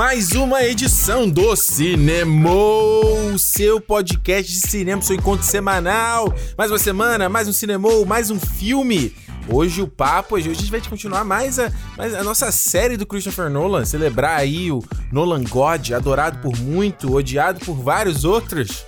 Mais uma edição do Cinemou, seu podcast de cinema, seu encontro semanal. Mais uma semana, mais um Cinemou, mais um filme. Hoje o papo, hoje a gente vai continuar mais a, mais a nossa série do Christopher Nolan, celebrar aí o Nolan God, adorado por muito, odiado por vários outros.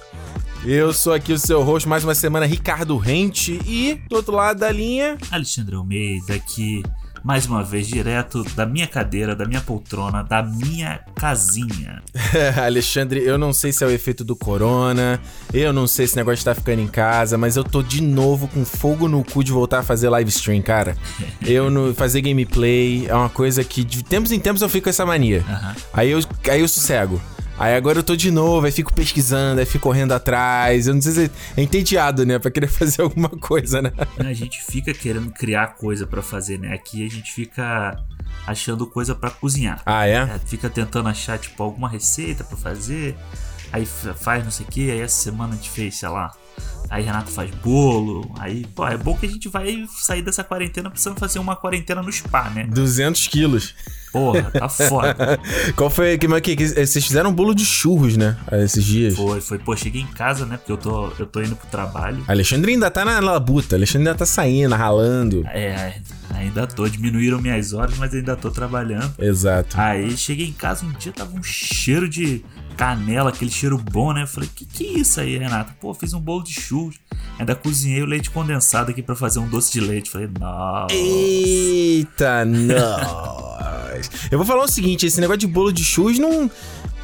Eu sou aqui o seu host, mais uma semana, Ricardo Rente, e do outro lado da linha... Alexandre Almeida aqui mais uma vez, direto da minha cadeira, da minha poltrona, da minha casinha. Alexandre, eu não sei se é o efeito do corona, eu não sei se o negócio de tá ficando em casa, mas eu tô de novo com fogo no cu de voltar a fazer live stream, cara. eu no fazer gameplay é uma coisa que de tempos em tempos eu fico com essa mania. Uhum. Aí eu aí eu sossego. Aí agora eu tô de novo, aí fico pesquisando, aí fico correndo atrás. Eu não sei se é entediado, né? Pra querer fazer alguma coisa, né? A gente fica querendo criar coisa para fazer, né? Aqui a gente fica achando coisa para cozinhar. Ah, é? é? Fica tentando achar, tipo, alguma receita para fazer. Aí faz não sei o que, aí essa semana a gente fez, sei lá. Aí Renato faz bolo. Aí, pô, é bom que a gente vai sair dessa quarentena precisando fazer uma quarentena no spa, né? 200 quilos. Porra, tá foda. Qual foi. Que, que, que, vocês fizeram um bolo de churros, né? Esses dias. Foi, foi. Pô, cheguei em casa, né? Porque eu tô, eu tô indo pro trabalho. Alexandre ainda tá na labuta. Alexandre ainda tá saindo, ralando. É, ainda tô. Diminuíram minhas horas, mas ainda tô trabalhando. Exato. Aí cheguei em casa um dia, tava um cheiro de canela, aquele cheiro bom, né? Eu falei, que que é isso aí, Renato? Pô, fiz um bolo de churros. Ainda cozinhei o leite condensado aqui para fazer um doce de leite. Falei, nossa. Eita, não. Eu vou falar o seguinte: esse negócio de bolo de churros não.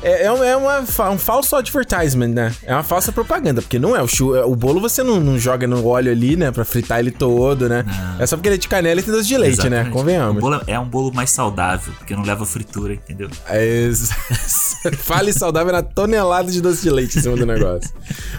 É, é, uma, é um falso advertisement, né? É uma falsa propaganda, porque não é o chu, o bolo você não, não, joga no óleo ali, né? Pra fritar ele todo, né? Não. É só porque ele é de canela e tem doce de leite, né? Exatamente. né? Convenhamos. O bolo é um bolo mais saudável, porque não leva fritura, entendeu? É, fale saudável na tonelada de doce de leite em cima do negócio.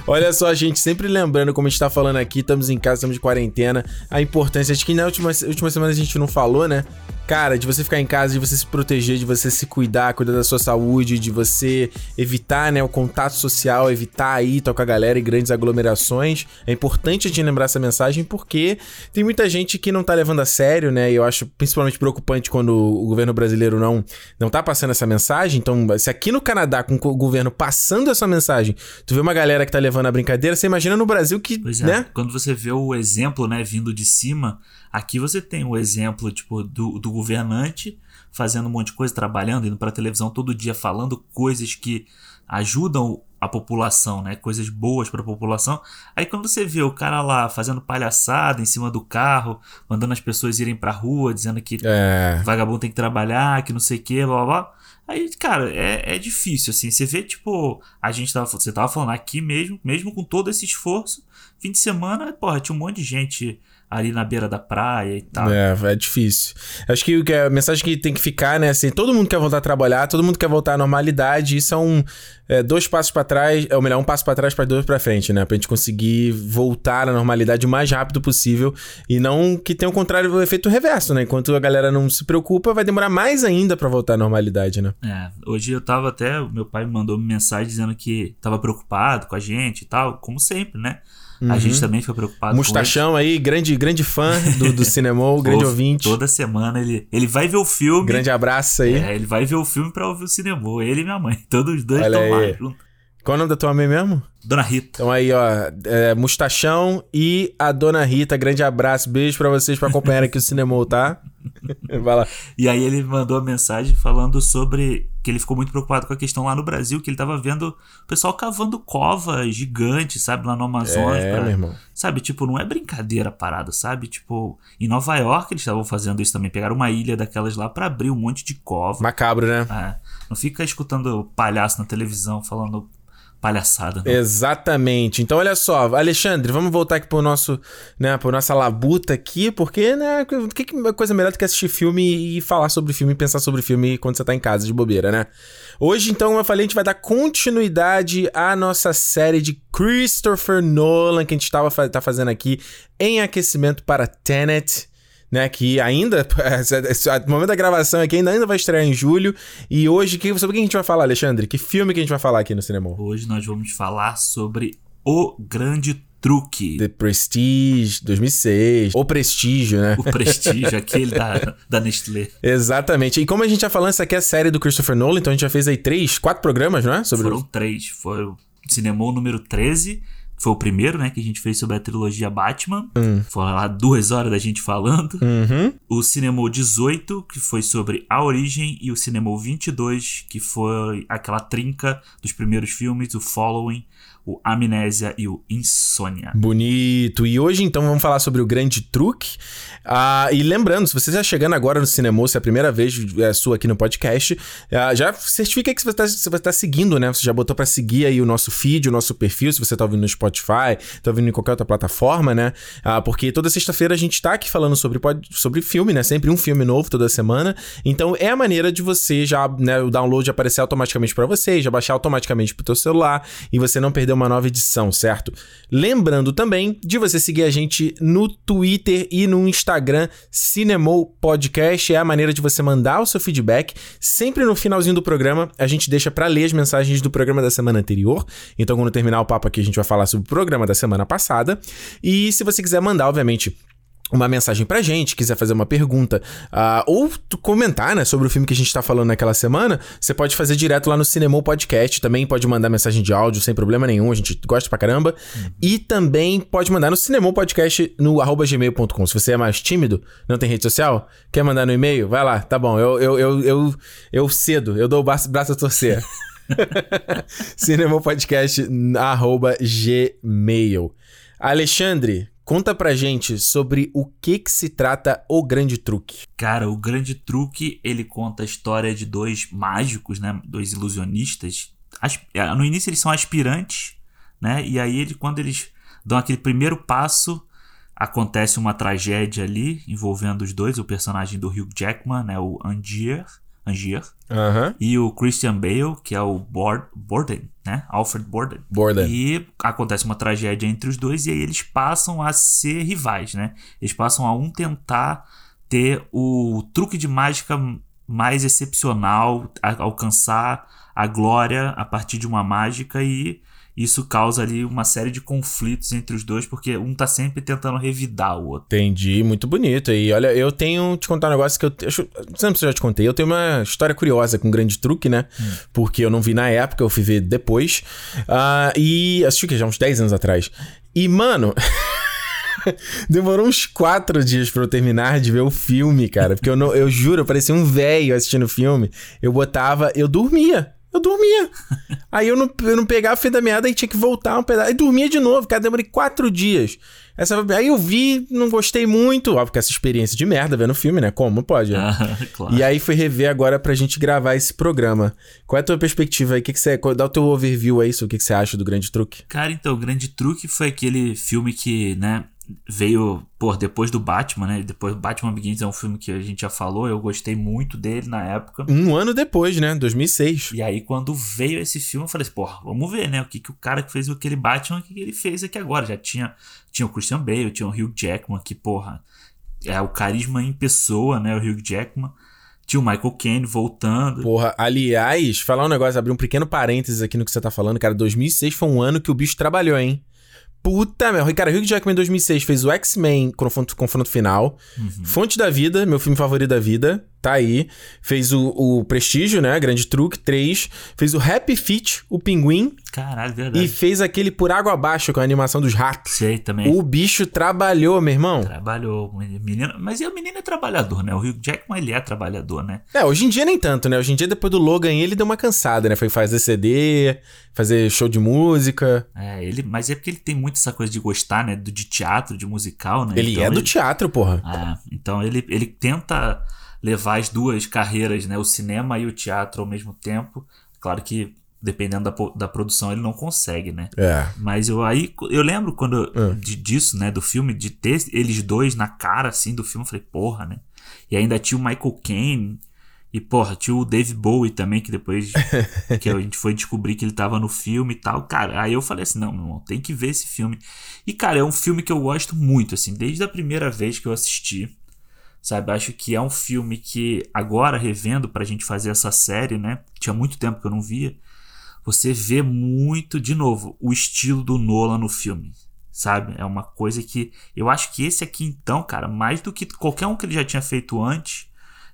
Olha só, gente, sempre lembrando, como a gente tá falando aqui, estamos em casa, estamos de quarentena, a importância, acho que na última, última semana a gente não falou, né? Cara, de você ficar em casa, de você se proteger, de você se cuidar, cuidar da sua saúde, de você evitar, né, o contato social, evitar aí com a galera em grandes aglomerações. É importante a gente lembrar essa mensagem porque tem muita gente que não tá levando a sério, né? E eu acho principalmente preocupante quando o governo brasileiro não não tá passando essa mensagem. Então, se aqui no Canadá com o governo passando essa mensagem, tu vê uma galera que tá levando a brincadeira, você imagina no Brasil que, pois é, né? Quando você vê o exemplo, né, vindo de cima, Aqui você tem o exemplo tipo do, do governante fazendo um monte de coisa, trabalhando, indo para televisão todo dia falando coisas que ajudam a população, né? Coisas boas para a população. Aí quando você vê o cara lá fazendo palhaçada em cima do carro, mandando as pessoas irem pra rua, dizendo que é. vagabundo tem que trabalhar, que não sei o que, blá blá blá. Aí, cara, é, é difícil, assim. Você vê, tipo, a gente tava. Você tava falando aqui mesmo, mesmo com todo esse esforço, fim de semana, porra, tinha um monte de gente ali na beira da praia e tal. É, é difícil. Acho que, que a mensagem que tem que ficar, né, assim, todo mundo quer voltar a trabalhar, todo mundo quer voltar à normalidade, isso é um é, dois passos para trás, é, ou melhor, um passo para trás para dois para frente, né, pra gente conseguir voltar à normalidade o mais rápido possível e não que tenha o contrário, o efeito reverso, né? Enquanto a galera não se preocupa, vai demorar mais ainda para voltar à normalidade, né? É, hoje eu tava até, meu pai me mandou uma mensagem dizendo que tava preocupado com a gente e tal, como sempre, né? Uhum. A gente uhum. também fica preocupado Mustachão aí, grande, grande fã do, do cinema, grande ouvinte. Toda semana ele, ele vai ver o filme. Grande abraço aí. É, ele vai ver o filme pra ouvir o cinema. Ele e minha mãe. Todos os dois estão lá. Qual é o nome da tua mãe mesmo? Dona Rita. Então aí, ó, é, Mustachão e a Dona Rita. Grande abraço, beijo para vocês para acompanhar aqui o cinema, tá? Vai lá. E aí ele mandou a mensagem falando sobre que ele ficou muito preocupado com a questão lá no Brasil, que ele tava vendo o pessoal cavando cova gigante, sabe, lá no Amazonas. É, pra, meu irmão. Sabe, tipo, não é brincadeira parada, sabe? Tipo, em Nova York eles estavam fazendo isso também. Pegaram uma ilha daquelas lá para abrir um monte de cova. Macabro, né? É. Não fica escutando palhaço na televisão falando palhaçada. Exatamente. Então, olha só, Alexandre, vamos voltar aqui pro nosso, né, pro nossa labuta aqui, porque, né, que, que coisa melhor do que assistir filme e falar sobre filme pensar sobre filme quando você tá em casa de bobeira, né? Hoje, então, como eu falei, a gente vai dar continuidade à nossa série de Christopher Nolan que a gente tava, tá fazendo aqui em aquecimento para Tenet né? Que ainda, no momento da gravação aqui, ainda, ainda vai estrear em julho. E hoje, que, sobre o que a gente vai falar, Alexandre? Que filme que a gente vai falar aqui no cinema? Hoje nós vamos falar sobre O Grande Truque. The Prestige, 2006. O Prestígio, né? O Prestígio, aquele da, da Nestlé. Exatamente. E como a gente já falou, essa aqui é a série do Christopher Nolan, então a gente já fez aí três, quatro programas, não é? Sobre Foram o... três. Foi o Cinemou número 13, foi o primeiro, né, que a gente fez sobre a trilogia Batman. Hum. Foram lá duas horas da gente falando. Uhum. O Cinema 18, que foi sobre a origem. E o Cinema 22, que foi aquela trinca dos primeiros filmes, o Following, o Amnésia e o Insônia. Bonito. E hoje, então, vamos falar sobre o grande truque. Ah, e lembrando, se você está chegando agora no Cinema, se é a primeira vez é, sua aqui no podcast, ah, já certifica que você vai estar tá, seguindo, né? Você já botou para seguir aí o nosso feed, o nosso perfil, se você está ouvindo no Spotify, está ouvindo em qualquer outra plataforma, né? Ah, porque toda sexta-feira a gente está aqui falando sobre, sobre filme, né? Sempre um filme novo toda semana. Então é a maneira de você já, né, o download aparecer automaticamente para você, já baixar automaticamente pro teu celular e você não perder uma nova edição, certo? Lembrando também de você seguir a gente no Twitter e no Instagram, Cinemou Podcast. É a maneira de você mandar o seu feedback. Sempre no finalzinho do programa, a gente deixa para ler as mensagens do programa da semana anterior. Então, quando terminar o papo aqui, a gente vai falar sobre o programa da semana passada. E se você quiser mandar, obviamente, uma mensagem pra gente, quiser fazer uma pergunta uh, ou comentar né, sobre o filme que a gente tá falando naquela semana, você pode fazer direto lá no Cinemou Podcast. Também pode mandar mensagem de áudio sem problema nenhum, a gente gosta pra caramba. Uhum. E também pode mandar no Cinemou Podcast no arroba gmail.com. Se você é mais tímido, não tem rede social, quer mandar no e-mail, vai lá, tá bom, eu, eu, eu, eu, eu cedo, eu dou o braço, braço a torcer. Cinemou Podcast arroba gmail. Alexandre, Conta pra gente sobre o que que se trata o Grande Truque. Cara, o Grande Truque, ele conta a história de dois mágicos, né? Dois ilusionistas. É, no início eles são aspirantes, né? E aí ele, quando eles dão aquele primeiro passo, acontece uma tragédia ali envolvendo os dois, o personagem do Hugh Jackman, né? O Angier Angier. Uhum. E o Christian Bale, que é o Borden, né? Alfred Borden. Borden. E acontece uma tragédia entre os dois e aí eles passam a ser rivais, né? Eles passam a um tentar ter o truque de mágica mais excepcional, a alcançar a glória a partir de uma mágica e isso causa ali uma série de conflitos entre os dois, porque um tá sempre tentando revidar o outro. Entendi, muito bonito. E olha, eu tenho te contar um negócio que eu. eu não sei se eu já te contei. Eu tenho uma história curiosa com um grande truque, né? Hum. Porque eu não vi na época, eu fui ver depois. Uh, e assisti que já uns 10 anos atrás. E, mano. Demorou uns quatro dias para eu terminar de ver o filme, cara. Porque eu, não, eu juro, eu parecia um velho assistindo o filme. Eu botava, eu dormia. Eu dormia. Aí eu não, eu não pegava o fim da meada e tinha que voltar um pedaço. Aí dormia de novo, cara. Demorei quatro dias. Essa, aí eu vi, não gostei muito. Óbvio que essa experiência de merda vendo filme, né? Como pode? Né? Ah, claro. E aí fui rever agora pra gente gravar esse programa. Qual é a tua perspectiva aí? Que que você, dá o teu overview aí sobre o que, que você acha do Grande Truque. Cara, então, o Grande Truque foi aquele filme que, né? Veio, pô, depois do Batman, né? Depois Batman Begins é um filme que a gente já falou, eu gostei muito dele na época. Um ano depois, né? 2006. E aí quando veio esse filme, eu falei assim, pô, vamos ver, né? O que, que o cara que fez aquele Batman, o que, que ele fez aqui agora? Já tinha, tinha o Christian Bale, tinha o Hugh Jackman, que, porra, é o carisma em pessoa, né? O Hugh Jackman. Tinha o Michael Caine voltando. Porra, aliás, falar um negócio, abrir um pequeno parênteses aqui no que você tá falando, cara. 2006 foi um ano que o bicho trabalhou, hein? Puta merda. Cara, Hugh Jackman em 2006 fez o X-Men confronto, confronto final. Uhum. Fonte da Vida, meu filme favorito da vida tá aí. Fez o, o Prestígio, né? Grande Truque, 3. Fez o Happy Feet, o Pinguim. Caralho, verdade. E fez aquele Por Água Abaixo com a animação dos ratos. Sei também. O bicho trabalhou, meu irmão. Trabalhou. Menino, mas e o menino é trabalhador, né? O Hugh Jackman, ele é trabalhador, né? É, hoje em dia nem tanto, né? Hoje em dia, depois do Logan, ele deu uma cansada, né? Foi fazer CD, fazer show de música. É, ele, mas é porque ele tem muito essa coisa de gostar, né? De teatro, de musical, né? Ele então, é do ele, teatro, porra. Ah, então ele, ele tenta levar as duas carreiras, né, o cinema e o teatro ao mesmo tempo. Claro que dependendo da, da produção ele não consegue, né? É. Mas eu aí eu lembro quando é. de, disso, né, do filme de ter eles dois na cara assim do filme, eu falei, porra, né? E ainda tinha o Michael Caine e porra, tinha o Dave Bowie também que depois que a gente foi descobrir que ele tava no filme e tal. Cara, aí eu falei assim, não, meu irmão, tem que ver esse filme. E cara, é um filme que eu gosto muito assim, desde a primeira vez que eu assisti sabe? Acho que é um filme que agora revendo pra gente fazer essa série, né? Tinha muito tempo que eu não via. Você vê muito, de novo, o estilo do Nolan no filme, sabe? É uma coisa que eu acho que esse aqui então, cara, mais do que qualquer um que ele já tinha feito antes,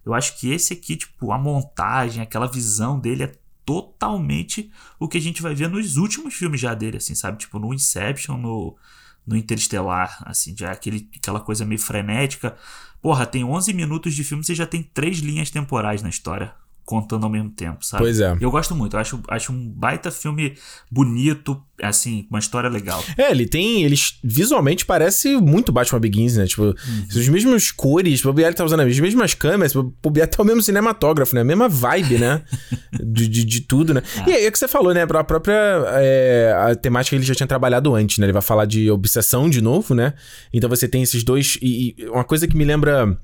eu acho que esse aqui, tipo, a montagem, aquela visão dele é totalmente o que a gente vai ver nos últimos filmes já dele, assim, sabe? Tipo, no Inception, no, no Interestelar, assim, já aquele, aquela coisa meio frenética. Porra, tem 11 minutos de filme, você já tem três linhas temporais na história contando ao mesmo tempo, sabe? Pois é. Eu gosto muito, eu acho, acho um baita filme bonito, assim, uma história legal. É, ele tem. Ele visualmente parece muito Batman Begins, né? Tipo, uhum. os mesmos cores, o Bobier tá usando as mesmas câmeras, o Bobier tá o mesmo cinematógrafo, né? A mesma vibe, né? de, de, de, tudo, né? É. E aí é o que você falou, né? A própria é, a temática que ele já tinha trabalhado antes, né? Ele vai falar de obsessão de novo, né? Então você tem esses dois. E, e uma coisa que me lembra.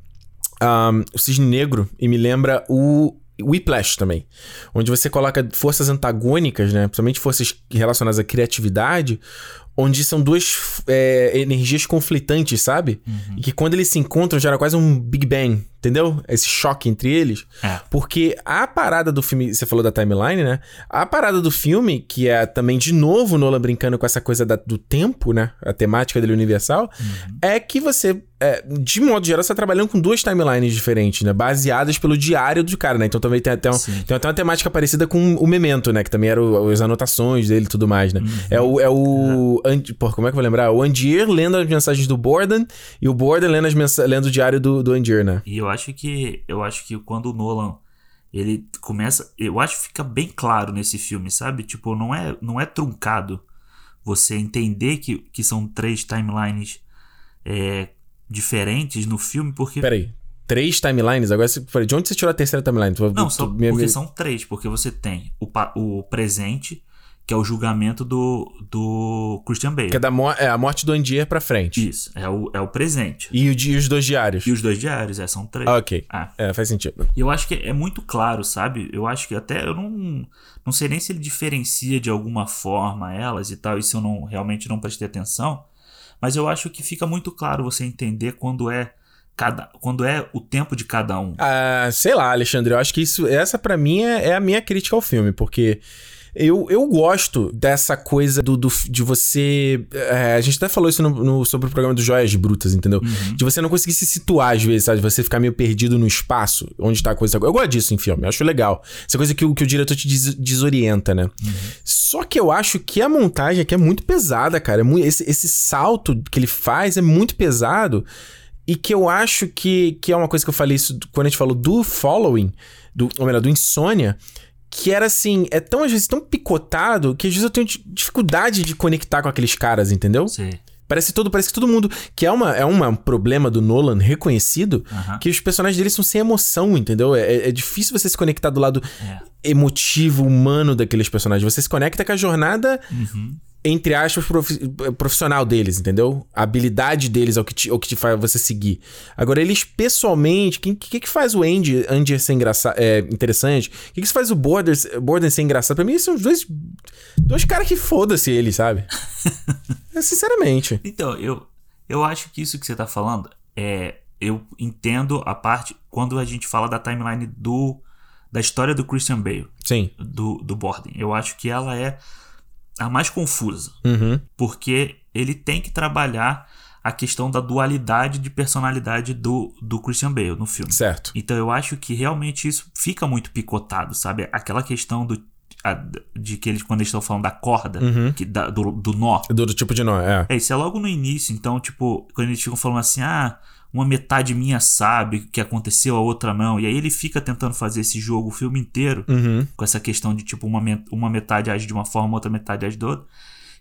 Um, o Cisne Negro e me lembra o Whiplash também, onde você coloca forças antagônicas, né, principalmente forças relacionadas à criatividade, onde são duas é, energias conflitantes, sabe? Uhum. E que quando eles se encontram gera quase um Big Bang, entendeu? Esse choque entre eles. É. Porque a parada do filme, você falou da timeline, né? A parada do filme, que é também de novo Nolan brincando com essa coisa da, do tempo, né? A temática dele universal, uhum. é que você é, de modo geral, você tá trabalhando com duas timelines diferentes, né? Baseadas pelo diário do cara, né? Então também tem até, um, tem até uma temática parecida com o Memento, né? Que também eram as anotações dele e tudo mais, né? Uhum. É o. É o uhum. Pô, como é que eu vou lembrar? O Andier lendo as mensagens do Borden e o Borden lendo, as lendo o diário do, do Andier, né? E eu acho que. Eu acho que quando o Nolan. Ele começa. Eu acho que fica bem claro nesse filme, sabe? Tipo, não é, não é truncado você entender que, que são três timelines. É, diferentes no filme, porque. Peraí. Três timelines? Agora, de onde você tirou a terceira timeline? Tu, não, tu, só, minha... porque são três, porque você tem o, o presente, que é o julgamento do, do Christian Bale. Que é, da mo é a morte do Andier pra frente. Isso, é o, é o presente. E, o, e os dois diários? E os dois diários, é, são três. Ah, ok. Ah. É, faz sentido. E eu acho que é muito claro, sabe? Eu acho que até eu não, não sei nem se ele diferencia de alguma forma elas e tal, e se eu não realmente não prestei atenção. Mas eu acho que fica muito claro você entender quando é cada, quando é o tempo de cada um. Ah, sei lá, Alexandre, eu acho que isso, essa para mim é, é a minha crítica ao filme, porque eu, eu gosto dessa coisa do, do de você. É, a gente até falou isso no, no, sobre o programa do Joias Brutas, entendeu? Uhum. De você não conseguir se situar às vezes, sabe? Você ficar meio perdido no espaço onde tá a coisa. Eu gosto disso em filme, eu acho legal. Essa coisa que o, que o diretor te des, desorienta, né? Uhum. Só que eu acho que a montagem aqui é muito pesada, cara. É muito, esse, esse salto que ele faz é muito pesado. E que eu acho que, que é uma coisa que eu falei isso quando a gente falou do following, do, ou melhor, do insônia que era assim, é tão às vezes tão picotado que às vezes eu tenho dificuldade de conectar com aqueles caras, entendeu? Sim. Parece todo, parece que todo mundo. Que é, uma, é uma, um problema do Nolan reconhecido, que os personagens dele são sem emoção, entendeu? É, é, é difícil você se conectar do lado é. emotivo, humano daqueles personagens. Você se conecta com a jornada uhum entre aspas, profissional deles, entendeu? A habilidade deles é o que te, é o que te faz você seguir. Agora, eles pessoalmente, o que, que faz o Andy, Andy ser engraçado, é, interessante? O que, que faz o Borders, Borders ser engraçado? Pra mim, são dois, dois caras que foda-se ele, sabe? é, sinceramente. Então, eu, eu acho que isso que você tá falando é. Eu entendo a parte quando a gente fala da timeline do da história do Christian Bale. Sim. Do, do Borden. Eu acho que ela é a mais confusa. Uhum. Porque ele tem que trabalhar a questão da dualidade de personalidade do, do Christian Bale no filme. Certo. Então eu acho que realmente isso fica muito picotado, sabe? Aquela questão do a, de que eles, quando eles estão falando da corda, uhum. que, da, do, do nó. Do, do, tipo de nó, é. É, isso é logo no início. Então, tipo, quando eles ficam falando assim, ah, uma metade minha sabe o que aconteceu, a outra não. E aí ele fica tentando fazer esse jogo o filme inteiro, uhum. com essa questão de, tipo, uma, uma metade age de uma forma, outra metade age de outra.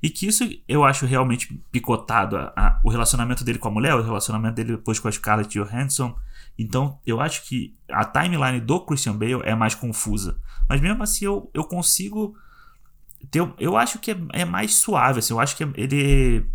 E que isso eu acho realmente picotado. A, a, o relacionamento dele com a mulher, o relacionamento dele depois com a Scarlett Johansson. Então, eu acho que a timeline do Christian Bale é mais confusa. Mas mesmo assim, eu, eu consigo. Ter, eu acho que é, é mais suave. Assim, eu acho que ele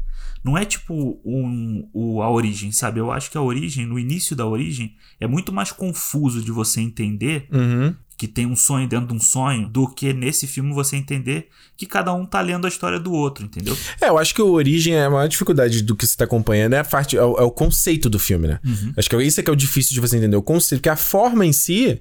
não é tipo um, um, a origem, sabe? Eu acho que a origem, no início da origem, é muito mais confuso de você entender uhum. que tem um sonho dentro de um sonho, do que nesse filme você entender que cada um tá lendo a história do outro, entendeu? É, eu acho que a origem é a maior dificuldade do que você tá acompanhando, é a parte, é o, é o conceito do filme, né? Uhum. Acho que é isso é que é o difícil de você entender, o conceito, porque a forma em si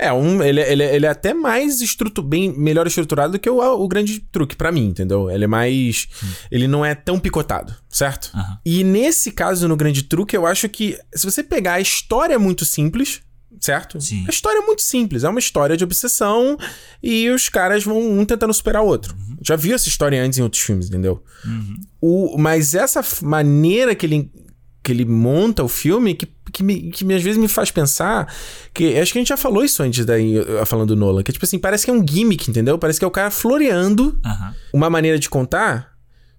É, um, ele, ele, ele é até mais estrutu bem melhor estruturado do que o, o grande truque, para mim, entendeu? Ele é mais. Hum. Ele não é tão picotado, certo? Uhum. E nesse caso, no grande truque, eu acho que se você pegar a história é muito simples, certo? Sim. A história é muito simples, é uma história de obsessão e os caras vão um tentando superar o outro. Uhum. Já vi essa história antes em outros filmes, entendeu? Uhum. O, mas essa maneira que ele, que ele monta o filme, que que, me, que às vezes me faz pensar que acho que a gente já falou isso antes daí falando do Nolan, que tipo assim, parece que é um gimmick, entendeu? Parece que é o cara floreando uhum. uma maneira de contar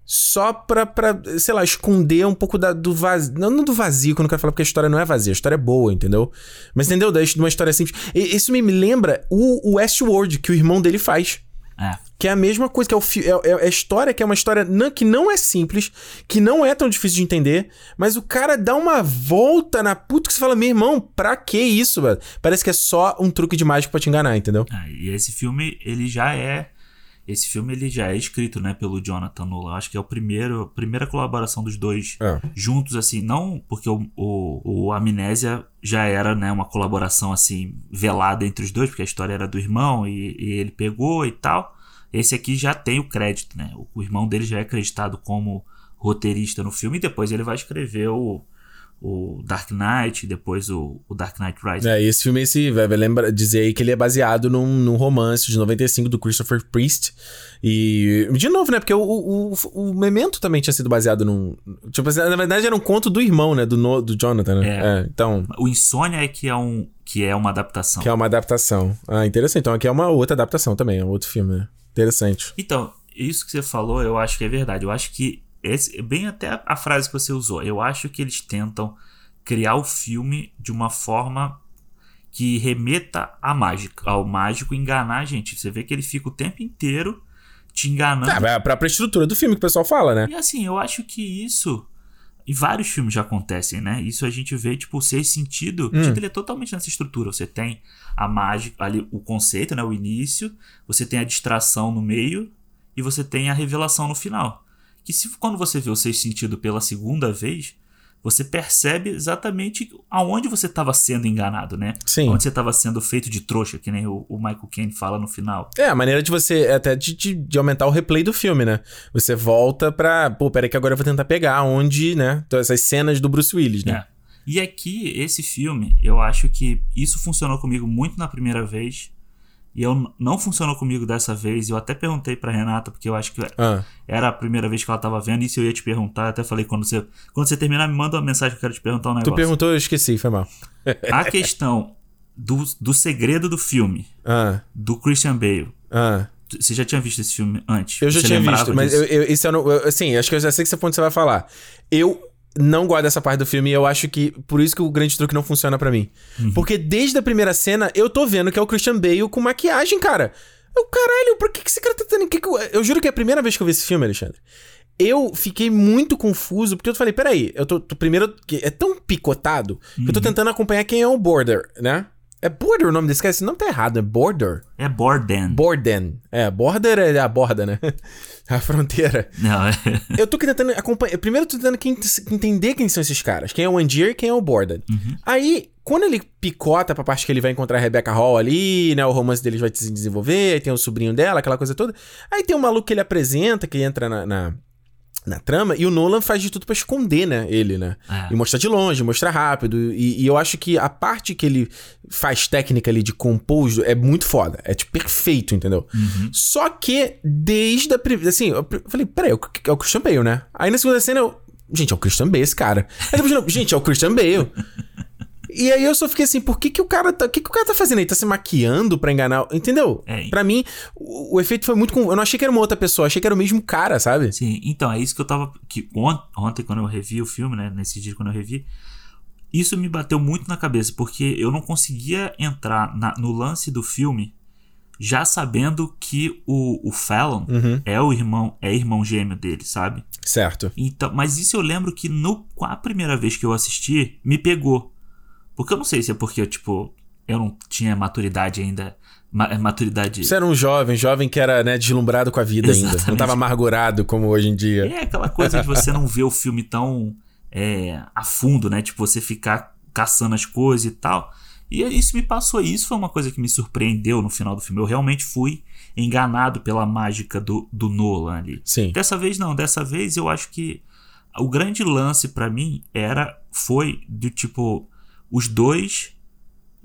só pra, pra, sei lá, esconder um pouco da, do vazio. Não, não do vazio, que eu não quero falar porque a história não é vazia, a história é boa, entendeu? Mas entendeu? De uma história simples. E, isso me lembra o, o Westworld, que o irmão dele faz. É. Que é a mesma coisa, que é, o, é, é a história que é uma história não, que não é simples, que não é tão difícil de entender, mas o cara dá uma volta na puta que você fala, meu irmão, pra que isso, velho? Parece que é só um truque de mágico pra te enganar, entendeu? É, e esse filme, ele já é. Esse filme ele já é escrito, né, pelo Jonathan Nolan. Acho que é o primeiro, a primeira colaboração dos dois é. juntos, assim. Não porque o, o, o Amnésia já era, né, uma colaboração, assim, velada entre os dois, porque a história era do irmão e, e ele pegou e tal. Esse aqui já tem o crédito, né? O, o irmão dele já é acreditado como roteirista no filme e depois ele vai escrever o, o Dark Knight, depois o, o Dark Knight Rises. É, esse filme, esse, vai, vai lembra, dizer aí que ele é baseado num, num, romance de 95 do Christopher Priest. E, de novo, né, porque o, o, o, Memento também tinha sido baseado num... Tipo, assim, na verdade era um conto do irmão, né, do, no, do Jonathan, né? É. é. então... O Insônia é que é um... Que é uma adaptação. Que é uma adaptação. Ah, interessante. Então aqui é uma outra adaptação também, é um outro filme, né? Interessante. Então, isso que você falou, eu acho que é verdade. Eu acho que esse, bem até a frase que você usou. Eu acho que eles tentam criar o filme de uma forma que remeta à mágica, ao mágico enganar a gente. Você vê que ele fica o tempo inteiro te enganando. É, a própria estrutura do filme que o pessoal fala, né? E assim, eu acho que isso e vários filmes já acontecem, né? Isso a gente vê, tipo, o Seis Sentido, hum. ele é totalmente nessa estrutura. Você tem a mágica, ali, o conceito, né? O início, você tem a distração no meio e você tem a revelação no final. Que se quando você vê o Seis Sentido pela segunda vez, você percebe exatamente aonde você estava sendo enganado, né? Sim. Onde você estava sendo feito de trouxa, que nem o, o Michael Caine fala no final. É, a maneira de você, até de, de, de, aumentar o replay do filme, né? Você volta pra, pô, peraí que agora eu vou tentar pegar onde, né? Então, essas cenas do Bruce Willis, né? É. E aqui, esse filme, eu acho que isso funcionou comigo muito na primeira vez. E eu não funcionou comigo dessa vez. Eu até perguntei pra Renata, porque eu acho que ah. era a primeira vez que ela tava vendo. Isso eu ia te perguntar. Eu até falei, quando você, quando você terminar, me manda uma mensagem que eu quero te perguntar um negócio. Tu perguntou, eu esqueci, foi mal. a questão do, do segredo do filme, ah. do Christian Bale. Ah. Você já tinha visto esse filme antes? Eu já você tinha visto, mas eu, eu, isso eu não. Eu, assim, acho que eu já sei que esse ponto você vai falar. Eu não gosto dessa parte do filme e eu acho que por isso que o grande truque não funciona para mim. Uhum. Porque desde a primeira cena eu tô vendo que é o Christian Bale com maquiagem, cara. Eu, caralho, por que, que esse cara tá tendo. Que que eu... eu juro que é a primeira vez que eu vi esse filme, Alexandre. Eu fiquei muito confuso, porque eu falei, peraí, eu tô, tô primeiro. É tão picotado uhum. que eu tô uhum. tentando acompanhar quem é o Border, né? É Border o nome desse cara? Esse nome tá errado, é Border. É Borden. Borden. É, Border é a borda, né? a fronteira. Não, é. eu tô tentando acompanhar. Primeiro eu tô tentando entender quem são esses caras. Quem é o Angier e quem é o Borden. Uhum. Aí, quando ele picota pra parte que ele vai encontrar a Rebecca Hall ali, né? O romance deles vai se desenvolver, aí tem o sobrinho dela, aquela coisa toda. Aí tem um maluco que ele apresenta, que entra na, na na trama, e o Nolan faz de tudo para esconder, né, ele, né? É. E mostrar de longe, mostrar rápido. E, e, eu acho que a parte que ele faz técnica ali de compor é muito foda. É tipo perfeito, entendeu? Uhum. Só que desde a primeira. Assim, eu falei, peraí, é o Christian Bale, né? Aí na segunda cena eu. Gente, é o Christian Bale esse cara. Aí depois, gente, é o Christian Bale. E aí eu só fiquei assim, por que, que o cara tá. O que, que o cara tá fazendo aí? Tá se maquiando pra enganar. Entendeu? É. Pra mim, o, o, efeito foi muito. Eu não achei que era uma outra pessoa, achei que era o mesmo cara, sabe? Sim, então, é isso que eu tava. Que ontem, quando eu revi o filme, né? Nesse dia quando eu revi. Isso me bateu muito na cabeça, porque eu não conseguia entrar na, no lance do filme já sabendo que o, o Fallon uhum. é o irmão, é irmão gêmeo dele, sabe? Certo. Então, mas isso eu lembro que no, a primeira vez que eu assisti, me pegou. Porque eu não sei se é porque, tipo, eu não tinha maturidade ainda. Ma é, maturidade. Você era um jovem, jovem que era, né, deslumbrado com a vida Exatamente. ainda. Não tava amargurado como hoje em dia. É aquela coisa de você não ver o filme tão é, a fundo, né? Tipo, você ficar caçando as coisas e tal. E isso me passou, e isso foi uma coisa que me surpreendeu no final do filme. Eu realmente fui enganado pela mágica do, do Nolan ali. Sim. Dessa vez não, dessa vez eu acho que o grande lance para mim era foi do tipo os dois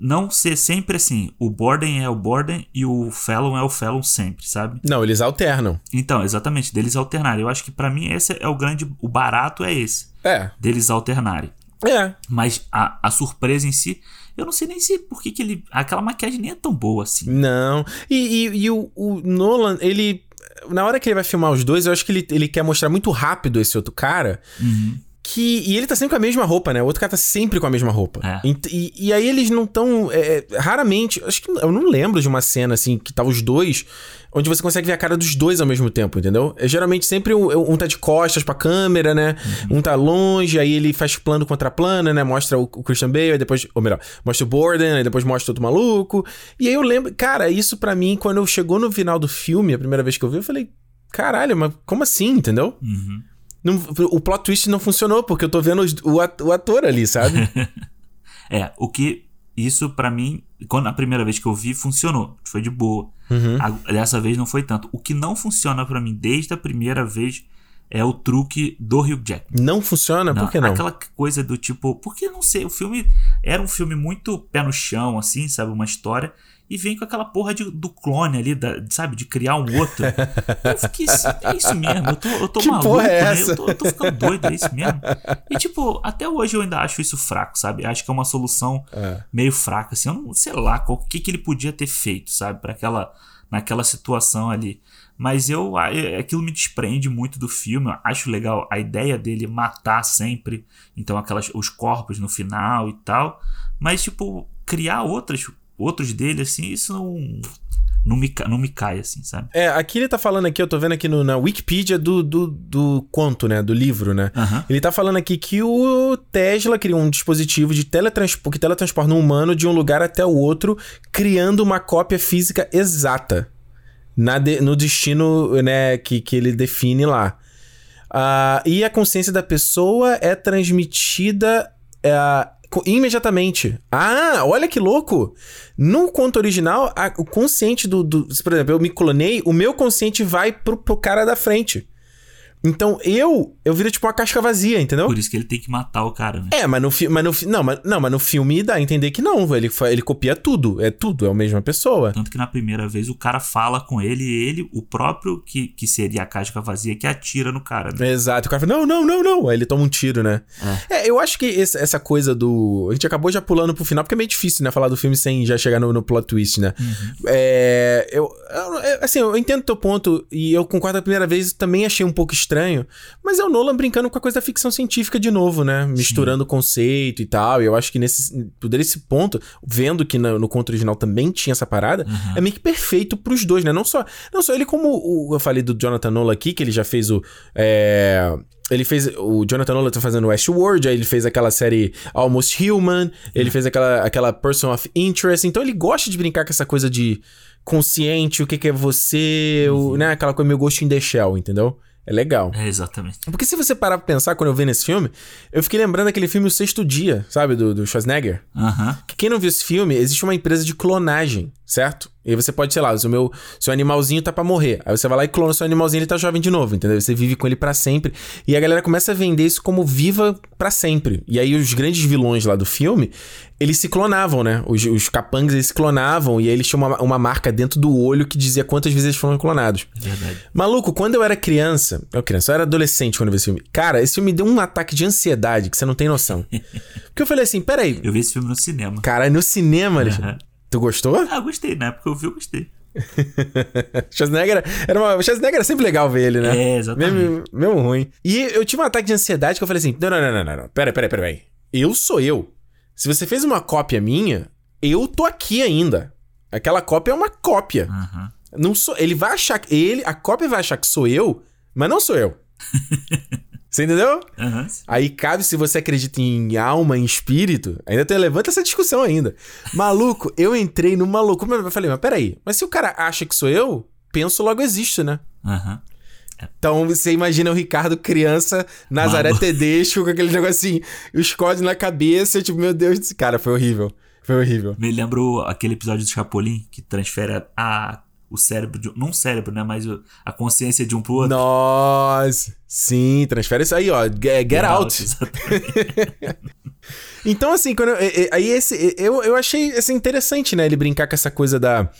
não ser sempre assim, o Borden é o Borden e o Fallon é o Fallon sempre, sabe? Não, eles alternam. Então, exatamente, deles alternarem. Eu acho que para mim esse é o grande, o barato é esse, É. deles alternarem. É. Mas a, a surpresa em si, eu não sei nem se por que que ele, aquela maquiagem nem é tão boa assim. Não. E, e, e o, o Nolan, ele. Na hora que ele vai filmar os dois, eu acho que ele, ele quer mostrar muito rápido esse outro cara. Uhum. Que, e ele tá sempre com a mesma roupa, né? O outro cara tá sempre com a mesma roupa. É. E, e- aí eles não tão. é, raramente. Acho que eu não lembro de uma cena assim que tá os dois. Onde você consegue ver a cara dos dois ao mesmo tempo, entendeu? É geralmente sempre um, um tá de costas pra câmera, né? Um tá longe, aí ele faz plano contra plano, né? Mostra o, o Christian Bale, aí depois. Ou melhor, mostra o Borden, aí depois mostra outro maluco. E aí eu lembro. Cara, isso pra mim, quando eu chegou no final do filme, a primeira vez que eu vi, eu falei. Caralho, mas como assim, entendeu? Uhum. Não- o plot twist não funcionou, porque eu tô vendo os- o, o ator ali, sabe? É, o que isso pra mim, quando a primeira vez que eu vi funcionou, foi de boa. Uhum. A- dessa vez não foi tanto. O que não funciona pra mim desde a primeira vez é o truque do Hugh Jackman. Não funciona? Por que não? Aquela coisa do tipo, porque não sei, o filme era um filme muito pé no chão, assim, sabe? Uma história. E vem com aquela porra de- do clone ali, da- sabe? De criar um outro. eu fiquei assim, é isso mesmo, eu tô, eu tô Que maluco, é né? Eu tô, eu tô ficando doido, é isso mesmo. E tipo, até hoje eu ainda acho isso fraco, sabe? Acho que é uma solução É. meio fraca, assim. Eu não sei lá o que, que ele podia ter feito, sabe? para aquela, naquela situação ali. Mas eu, é- aquilo me desprende muito do filme. Eu acho legal a ideia dele matar sempre, então aquelas, os corpos no final e tal. Mas, tipo, criar outras, outros dele, assim, isso não, não, me, não me cai, assim, sabe? É, aqui ele tá falando aqui, eu tô vendo aqui no- na Wikipedia do, do, do conto, né? Do livro, né? Aham. Ele tá falando aqui que o Tesla criou um dispositivo de teletransporte, que teletransporta um humano de um lugar até o outro, criando uma cópia física exata na de- no destino né, que, que ele define lá. Ah, e a consciência da pessoa é transmitida é, imediatamente. Ah, olha que louco! No conto original, a- o consciente do, do- Por exemplo, eu me clonei, o meu consciente vai pro, pro cara da frente. Então eu, eu viro tipo uma casca vazia, entendeu? Por isso que ele tem que matar o cara, né? É, mas no filme. Mas no, não, mas, não, mas no filme dá a entender que não, ele, ele copia tudo. É tudo, é a mesma pessoa. Tanto que na primeira vez o cara fala com ele e ele, o próprio que, que seria a casca vazia, que atira no cara, né? Exato. O cara fala, não, não, não, não. Aí ele toma um tiro, né? É, eu acho que esse- essa coisa do. A gente acabou já pulando pro final, porque é meio difícil, né? Falar do filme sem já chegar no, no plot twist, né? É. Eu, eu- é, Assim, eu entendo teu ponto e eu concordo a primeira vez, também achei um pouco estranho. Mas é o Nolan brincando com a coisa da ficção científica de novo, né? Misturando o conceito e tal. E eu acho que nesse, por esse ponto, vendo que no, no conto original também tinha essa parada, é meio que perfeito pros dois, né? Não só, não só ele, como o, eu falei do Jonathan Nolan aqui, que ele já fez o. é, ele fez. O Jonathan Nolan tá fazendo Westworld, aí ele fez aquela série Almost Human, ele fez aquela, aquela Person of Interest. Então ele gosta de brincar com essa coisa de consciente, o que, que é você, o, né? Aquela coisa meio Ghost in the Shell, entendeu? É legal. É, exatamente. Porque se você parar pra pensar quando eu vi nesse filme, eu fiquei lembrando daquele filme O Sexto Dia, sabe? Do, do Schwarzenegger. Aham. Que quem não viu esse filme, existe uma empresa de clonagem, certo? E aí você pode, sei lá, o meu, seu animalzinho tá pra morrer. Aí você vai lá e clona seu animalzinho, ele tá jovem de novo, entendeu? Você vive com ele pra sempre. E a galera começa a vender isso como viva pra sempre. E aí os grandes vilões lá do filme, eles se clonavam, né? Os, os capangas, eles se clonavam. E aí eles tinham uma, uma marca dentro do olho que dizia quantas vezes eles foram clonados. Verdade. Maluco, quando eu era criança, eu criança, eu era adolescente quando eu vi esse filme. Cara, esse filme me deu um ataque de ansiedade que você não tem noção. Porque eu falei assim, peraí, Eu vi esse filme no cinema. cara, no cinema, Alexandre. Tu gostou? Ah, gostei. Na época que eu vi, eu gostei. Schwarzenegger era uma. Schwarzenegger era sempre legal ver ele, né? É, exatamente. Mesmo, mesmo ruim. E eu tive um ataque de ansiedade que eu falei assim: não, não, não, não, não. Pera, pera, pera, pera. Eu sou eu. Se você fez uma cópia minha, eu tô aqui ainda. Aquela cópia é uma cópia. Aham. Não sou. Ele vai achar que. Ele, a cópia vai achar que sou eu, mas não sou eu. Você entendeu? Aham. Aí cabe se você acredita em alma, em espírito. Ainda tem, levanta essa discussão ainda. Maluco, eu entrei numa loucura. Eu falei, mas peraí, mas se o cara acha que sou eu, penso logo existe, né? Aham. Então você imagina o Ricardo criança, Nazaré Maluco. Tedesco, com aquele negócio assim, os códigos na cabeça, tipo, meu Deus, cara foi horrível. Foi horrível. Me lembro aquele episódio do Chapolin que transfere a- o cérebro, de, não o cérebro, né? Mas a consciência de um pro outro. Nossa, sim, transfere isso aí, ó. Get, get out. exatamente. Então, assim, quando eu- é- é- aí esse, eu, eu achei assim, interessante, né? Ele brincar com essa coisa da,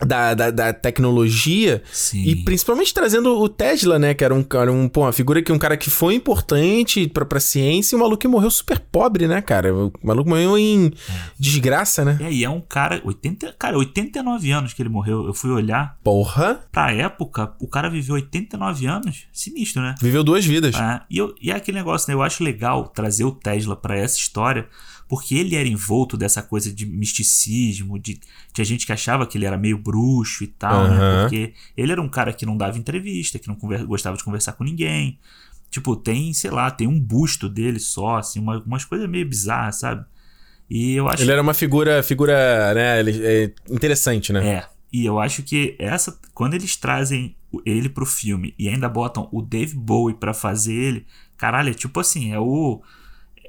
da, da, da tecnologia Sim. e principalmente trazendo o Tesla, né? Que era um, cara, um, pô, uma figura que um cara que foi importante pra, pra ciência e um maluco que morreu super pobre, né, cara? O maluco morreu em desgraça, né? É, e é um cara, 80, cara, 89 anos que ele morreu. Eu fui olhar, Porra, pra época, o cara viveu 89 anos. Sinistro, né? viveu duas vidas. É, e, eu, e é aquele negócio, né? Eu acho legal trazer o Tesla pra essa história, porque ele era envolto dessa coisa de misticismo, de tinha gente que achava que ele era meio bruxo e tal, né? Aham. Porque ele era um cara que não dava entrevista, que não conver- gostava de conversar com ninguém. Tipo, tem, sei lá, tem um busto dele só, assim, uma- umas coisas meio bizarras, sabe? E eu acho Ele era uma figura, figura, né, ele- é, interessante, né? é. E eu acho que essa. Quando eles trazem ele pro filme e ainda botam o Dave Bowie pra fazer ele, caralho, é tipo assim, é o.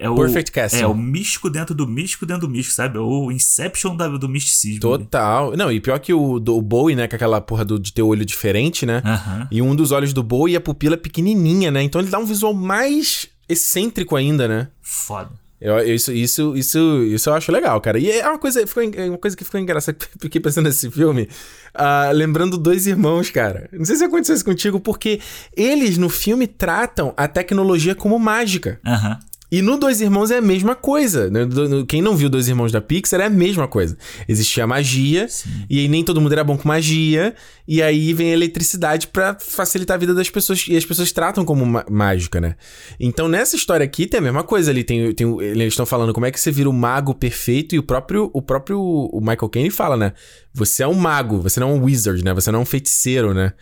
É o, Perfect casting. É o místico dentro do místico dentro do místico, sabe? É o Inception da- do misticismo. Total. Não, e pior que o, do, o Bowie, né, com aquela porra do, de ter o olho diferente, né? E um dos olhos do Bowie e a pupila pequenininha, né? Então ele dá um visual mais excêntrico ainda, né? Foda. Eu, isso, isso, isso, isso eu acho legal, cara. E é uma coisa, ficou, é uma coisa que ficou engraçada. Fiquei pensando nesse filme, ah, lembrando dois irmãos, cara. Não sei se aconteceu isso contigo, porque eles no filme tratam a tecnologia como mágica. Aham. E no Dois Irmãos é a mesma coisa. né? Quem não viu Dois Irmãos da Pixar é a mesma coisa. Existia magia, Sim. e aí nem todo mundo era bom com magia, e aí vem a eletricidade pra facilitar a vida das pessoas, e as pessoas tratam como mágica, né? Então nessa história aqui tem a mesma coisa. Ali tem, tem eles estão falando como é que você vira o mago perfeito, e o próprio, o próprio o Michael Caine fala, né? Você é um mago, você não é um wizard, né? Você não é um feiticeiro, né?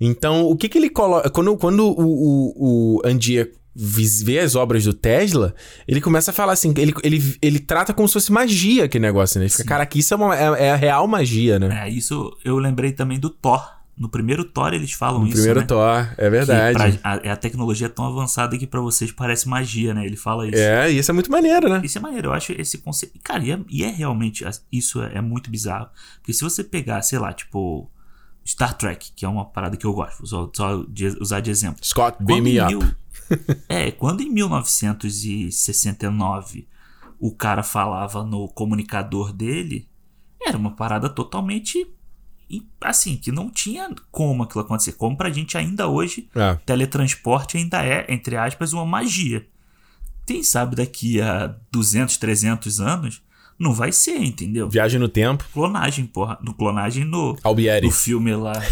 Então, o que que ele coloca... Quando, quando o, o, o Andia vê as obras do Tesla, ele começa a falar assim, ele, ele, ele trata como se fosse magia aquele negócio, né? Ele fica, cara, aqui isso é, uma, é, é a real magia, né? É, isso eu lembrei também do Thor. No primeiro Thor eles falam No isso. primeiro né? Thor, é Que verdade. pra- a, a tecnologia é tão avançada que pra vocês parece magia, né? Ele fala isso. É, e isso é muito maneiro, né? Isso é maneiro, eu acho esse conceito. Cara, e é, e é realmente. Isso é, é muito bizarro. Porque se você pegar, sei lá, tipo. Star Trek, que é uma parada que eu gosto, só, só de- usar de exemplo. Scott, beam Quando me em up. É, quando em 1969 o cara falava no comunicador dele, era uma parada totalmente. im- Assim, que não tinha como aquilo acontecer. Como pra gente ainda hoje É. teletransporte ainda é, entre aspas, uma magia. Quem sabe daqui a 200, 300 anos não vai ser, entendeu? Viagem no tempo, Clonagem, porra. No clonagem no, Albieri. no filme lá.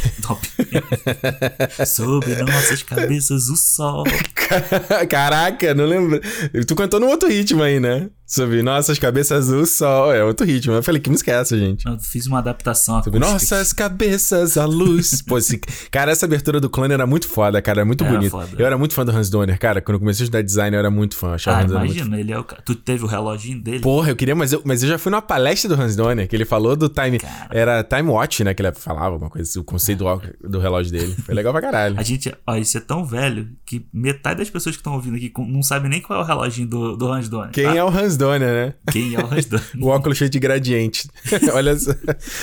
Sobre nossas cabeças o sol. Caraca, não lembro. Tu cantou num outro ritmo aí, né? Sobre nossas cabeças azul, sol. É outro ritmo. Eu falei, que música é essa, gente? Eu fiz uma adaptação Sobre nossas cabeças, a luz. Pô, esse... Cara, essa abertura do clone era muito foda, cara. Era muito Era bonito. foda. Eu era muito fã do Hans Donner, cara. Quando eu comecei a estudar design, eu era muito fã. Eu Achava o Ah, Donner muito imagina, ele é o. Tu teve o reloginho dele? Porra, eu queria, mas eu, mas eu já fui numa palestra do Hans Donner, que ele falou do time. Cara. Era Time Watch, né? Que ele falava, alguma coisa, o conceito do, do relógio dele. Foi legal pra caralho. A gente, ó, isso é tão velho que metade das pessoas que estão ouvindo aqui não sabem nem qual é o reloginho do, do Hans Donner. Quem tá? é o Hans Donner, né? Quem é o Hans Donner? O óculos cheio de gradiente. Olha só.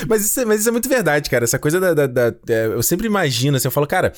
Mas isso, é- mas isso é muito verdade, cara. Essa coisa da. da- da- é, eu sempre imagino, assim, eu falo, cara.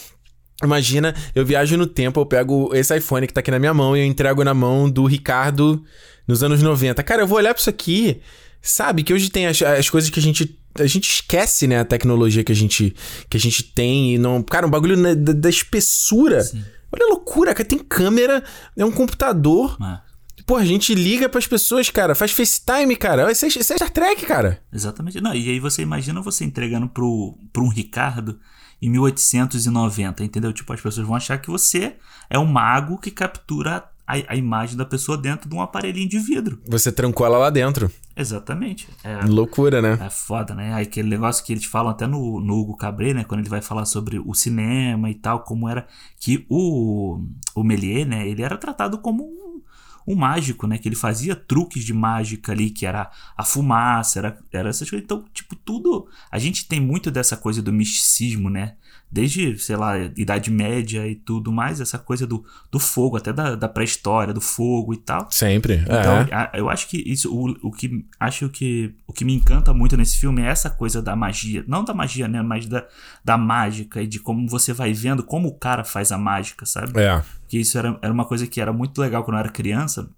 Imagina, eu viajo no tempo, eu pego esse iPhone que tá aqui na minha mão e eu entrego na mão do Ricardo nos anos 90. Cara, eu vou olhar pra isso aqui, sabe? Que hoje tem as, as coisas que a gente. A gente esquece, né? A tecnologia que a gente, que a gente tem e não. Cara, um bagulho né, da, da espessura. Sim. Olha a loucura, cara. Tem câmera, é um computador. Ah, Pô, a gente liga pras pessoas, cara. Faz FaceTime, cara. Isso é, isso é Star Trek, cara. exatamente. Não, e aí você imagina você entregando pro, pro um Ricardo em 1890, entendeu? Tipo, as pessoas vão achar que você é um mago que captura a, a imagem da pessoa dentro de um aparelhinho de vidro. Você trancou ela lá dentro. Exatamente. É, Loucura, né? É foda, né? Aquele negócio que eles falam até no, no Hugo Cabret, né? Quando ele vai falar sobre o cinema e tal, como era que o, o Méliès, né? Ele era tratado como um, um mágico, né? Que ele fazia truques de mágica ali, que era a fumaça, era, era essas coisas. Então, tipo, tudo. A gente tem muito dessa coisa do misticismo, né? Desde, sei lá, Idade Média e tudo mais, essa coisa do, do fogo, até da, da pré-história, do fogo e tal. Sempre. Então, é. eu acho que isso, o, o que acho que o que me encanta muito nesse filme é essa coisa da magia, não da magia, né, mas da, da mágica e de como você vai vendo como o cara faz a mágica, sabe? É. Que isso era, era uma coisa que era muito legal quando eu era criança,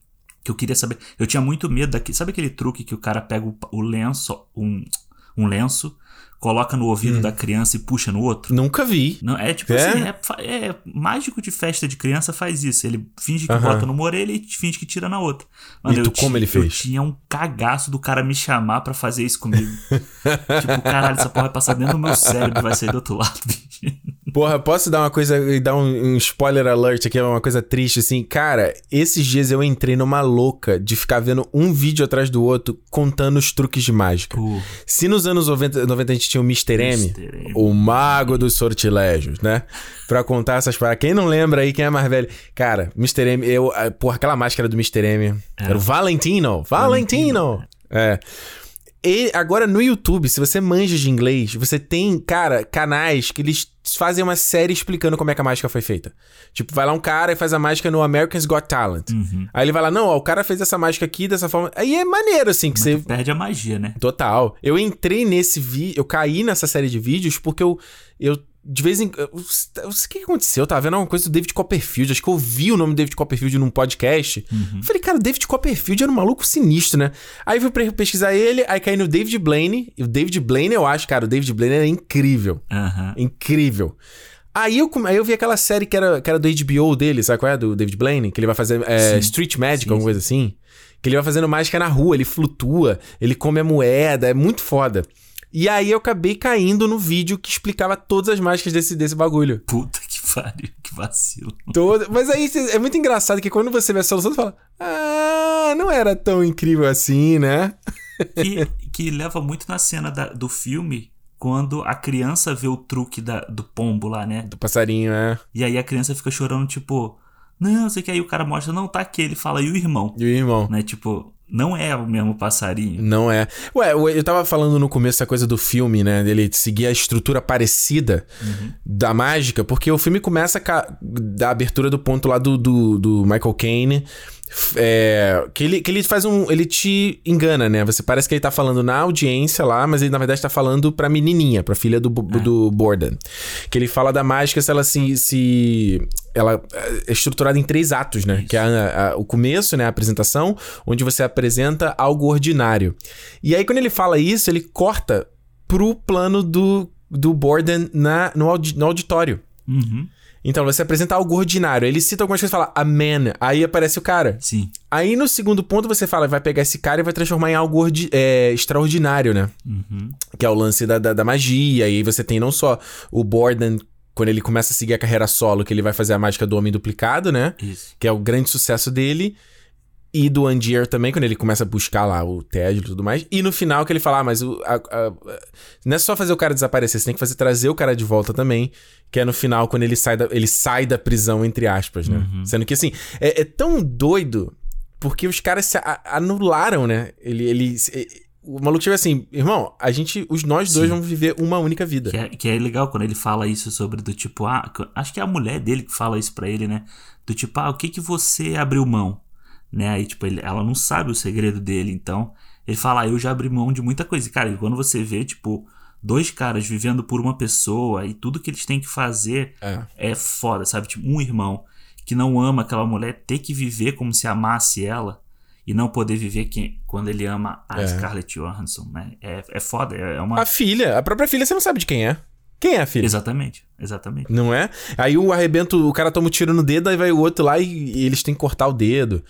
que eu queria saber. Eu tinha muito medo daquele, sabe aquele truque que o cara pega o, o lenço, um, um lenço, coloca no ouvido da criança e puxa no outro? Nunca vi. Não, é tipo É? assim, é, é mágico de festa de criança faz isso. Ele finge que Aham. bota numa orelha e finge que tira na outra. E tu, como ele fez? Eu tinha um cagaço do cara me chamar pra fazer isso comigo. tipo, caralho, essa porra vai passar dentro do meu cérebro e vai sair do outro lado. Porra, posso dar uma coisa e dar um, um spoiler alert aqui, uma coisa triste assim? Cara, esses dias eu entrei numa louca de ficar vendo um vídeo atrás do outro contando os truques de mágica. Pô, Se nos anos 90, 90 a gente tinha o Mr. M. M. o mago dos sortilégios, né? Pra contar essas paradas. Quem não lembra aí, quem é mais velho? Cara, Mr. M, eu, ah, porra, aquela máscara do Mr. M. Era o Valentino. Valentino! É. E agora no YouTube, se você manja de inglês, você tem, cara, canais que eles fazem uma série explicando como é que a mágica foi feita. Tipo, vai lá um cara e faz a mágica no American's Got Talent. Uhum. Aí ele vai lá, não, ó, o cara fez essa mágica aqui dessa forma. Aí é maneiro, assim, que você. perde a magia, né? Total. Eu entrei nesse vídeo, eu caí nessa série de vídeos porque eu, eu de vez em eu, eu, o que aconteceu? Eu tava vendo uma coisa do David Copperfield, acho que eu ouvi o nome do David Copperfield num podcast. Uhum. Falei, cara, o David Copperfield era um maluco sinistro, né? Aí fui pesquisar ele, aí caí no David Blaine. E o David Blaine, eu acho, cara, o David Blaine era incrível. Aham. Incrível. Aí eu, aí eu vi aquela série que era, que era do HBO dele, sabe qual é? Do David Blaine, que ele vai fazer é. Street Magic, Sim, alguma coisa assim. Que ele vai fazendo mágica na rua, ele flutua, ele come a moeda, é muito foda. E aí eu acabei caindo no vídeo que explicava todas as mágicas desse, desse bagulho. Puta que pariu, que vacilo. Toda... Mas aí é muito engraçado que quando você vê a solução, você fala: Ah, não era tão incrível assim, né? que, que leva muito na cena da- do filme quando a criança vê o truque da- do pombo lá, né? Do passarinho, é. E aí a criança fica chorando, tipo, não, sei que aí o cara mostra, não, tá aqui. Ele fala, e o irmão? E o irmão. Né? Tipo, não é o mesmo passarinho. Não é. Ué, eu tava falando no começo essa coisa do filme, né? Dele seguir a estrutura parecida da mágica, porque o filme começa da abertura do ponto lá do, do, do Michael Caine. É, que, ele, que ele faz um. Ele te engana, né? Você parece que ele tá falando na audiência lá, mas ele na verdade tá falando pra menininha, pra filha do, Bo- do Borden. Que ele fala da mágica se ela se. se ela é estruturada em três atos, né? Que é a- a- o começo, né? A apresentação, onde você apresenta algo ordinário. E aí, quando ele fala isso, ele corta pro plano do, do Borden na, no, audi- no auditório. Uhum. Então, você apresenta algo ordinário. Ele cita algumas coisas e fala, Amen. Aí aparece o cara. Sim. Aí no segundo ponto você fala, vai pegar esse cara e vai transformar em algo ordi- é, extraordinário, né? Uhum. Que é o lance da, da, da magia. E aí você tem não só o Borden, quando ele começa a seguir a carreira solo, que ele vai fazer a mágica do Homem Duplicado, né? Isso. Que é o grande sucesso dele. E do Angier também, quando ele começa a buscar lá o Ted e tudo mais. E no final que ele fala, ah, mas o, a- a- não é só fazer o cara desaparecer, você tem que fazer trazer o cara de volta também. Que é no final, quando ele sai da, ele sai da prisão, entre aspas, né? Sendo que assim, é, é tão doido porque os caras se a- anularam, né? Ele, ele, o maluco chega assim, irmão, a gente, os nós dois Sim. vamos viver uma única vida. Que é, que é legal quando ele fala isso sobre do tipo, ah, acho que é a mulher dele que fala isso pra ele, né? Do tipo, ah, o que que você abriu mão? Né? Aí, tipo, ele- ela não sabe o segredo dele, então ele fala, ah, eu já abri mão de muita coisa. E, cara, e quando você vê, tipo, dois caras vivendo por uma pessoa e tudo que eles têm que fazer É. é foda, sabe? Tipo, um irmão que não ama aquela mulher ter que viver como se amasse ela e não poder viver quem, quando ele ama a É. Scarlett Johansson, né? É, é foda, é uma... A filha, a própria filha, você não sabe de quem é. Quem é a filha? Exatamente, exatamente. Não é? Aí o arrebento, o cara toma um tiro no dedo, aí vai o outro lá e, e eles têm que cortar o dedo.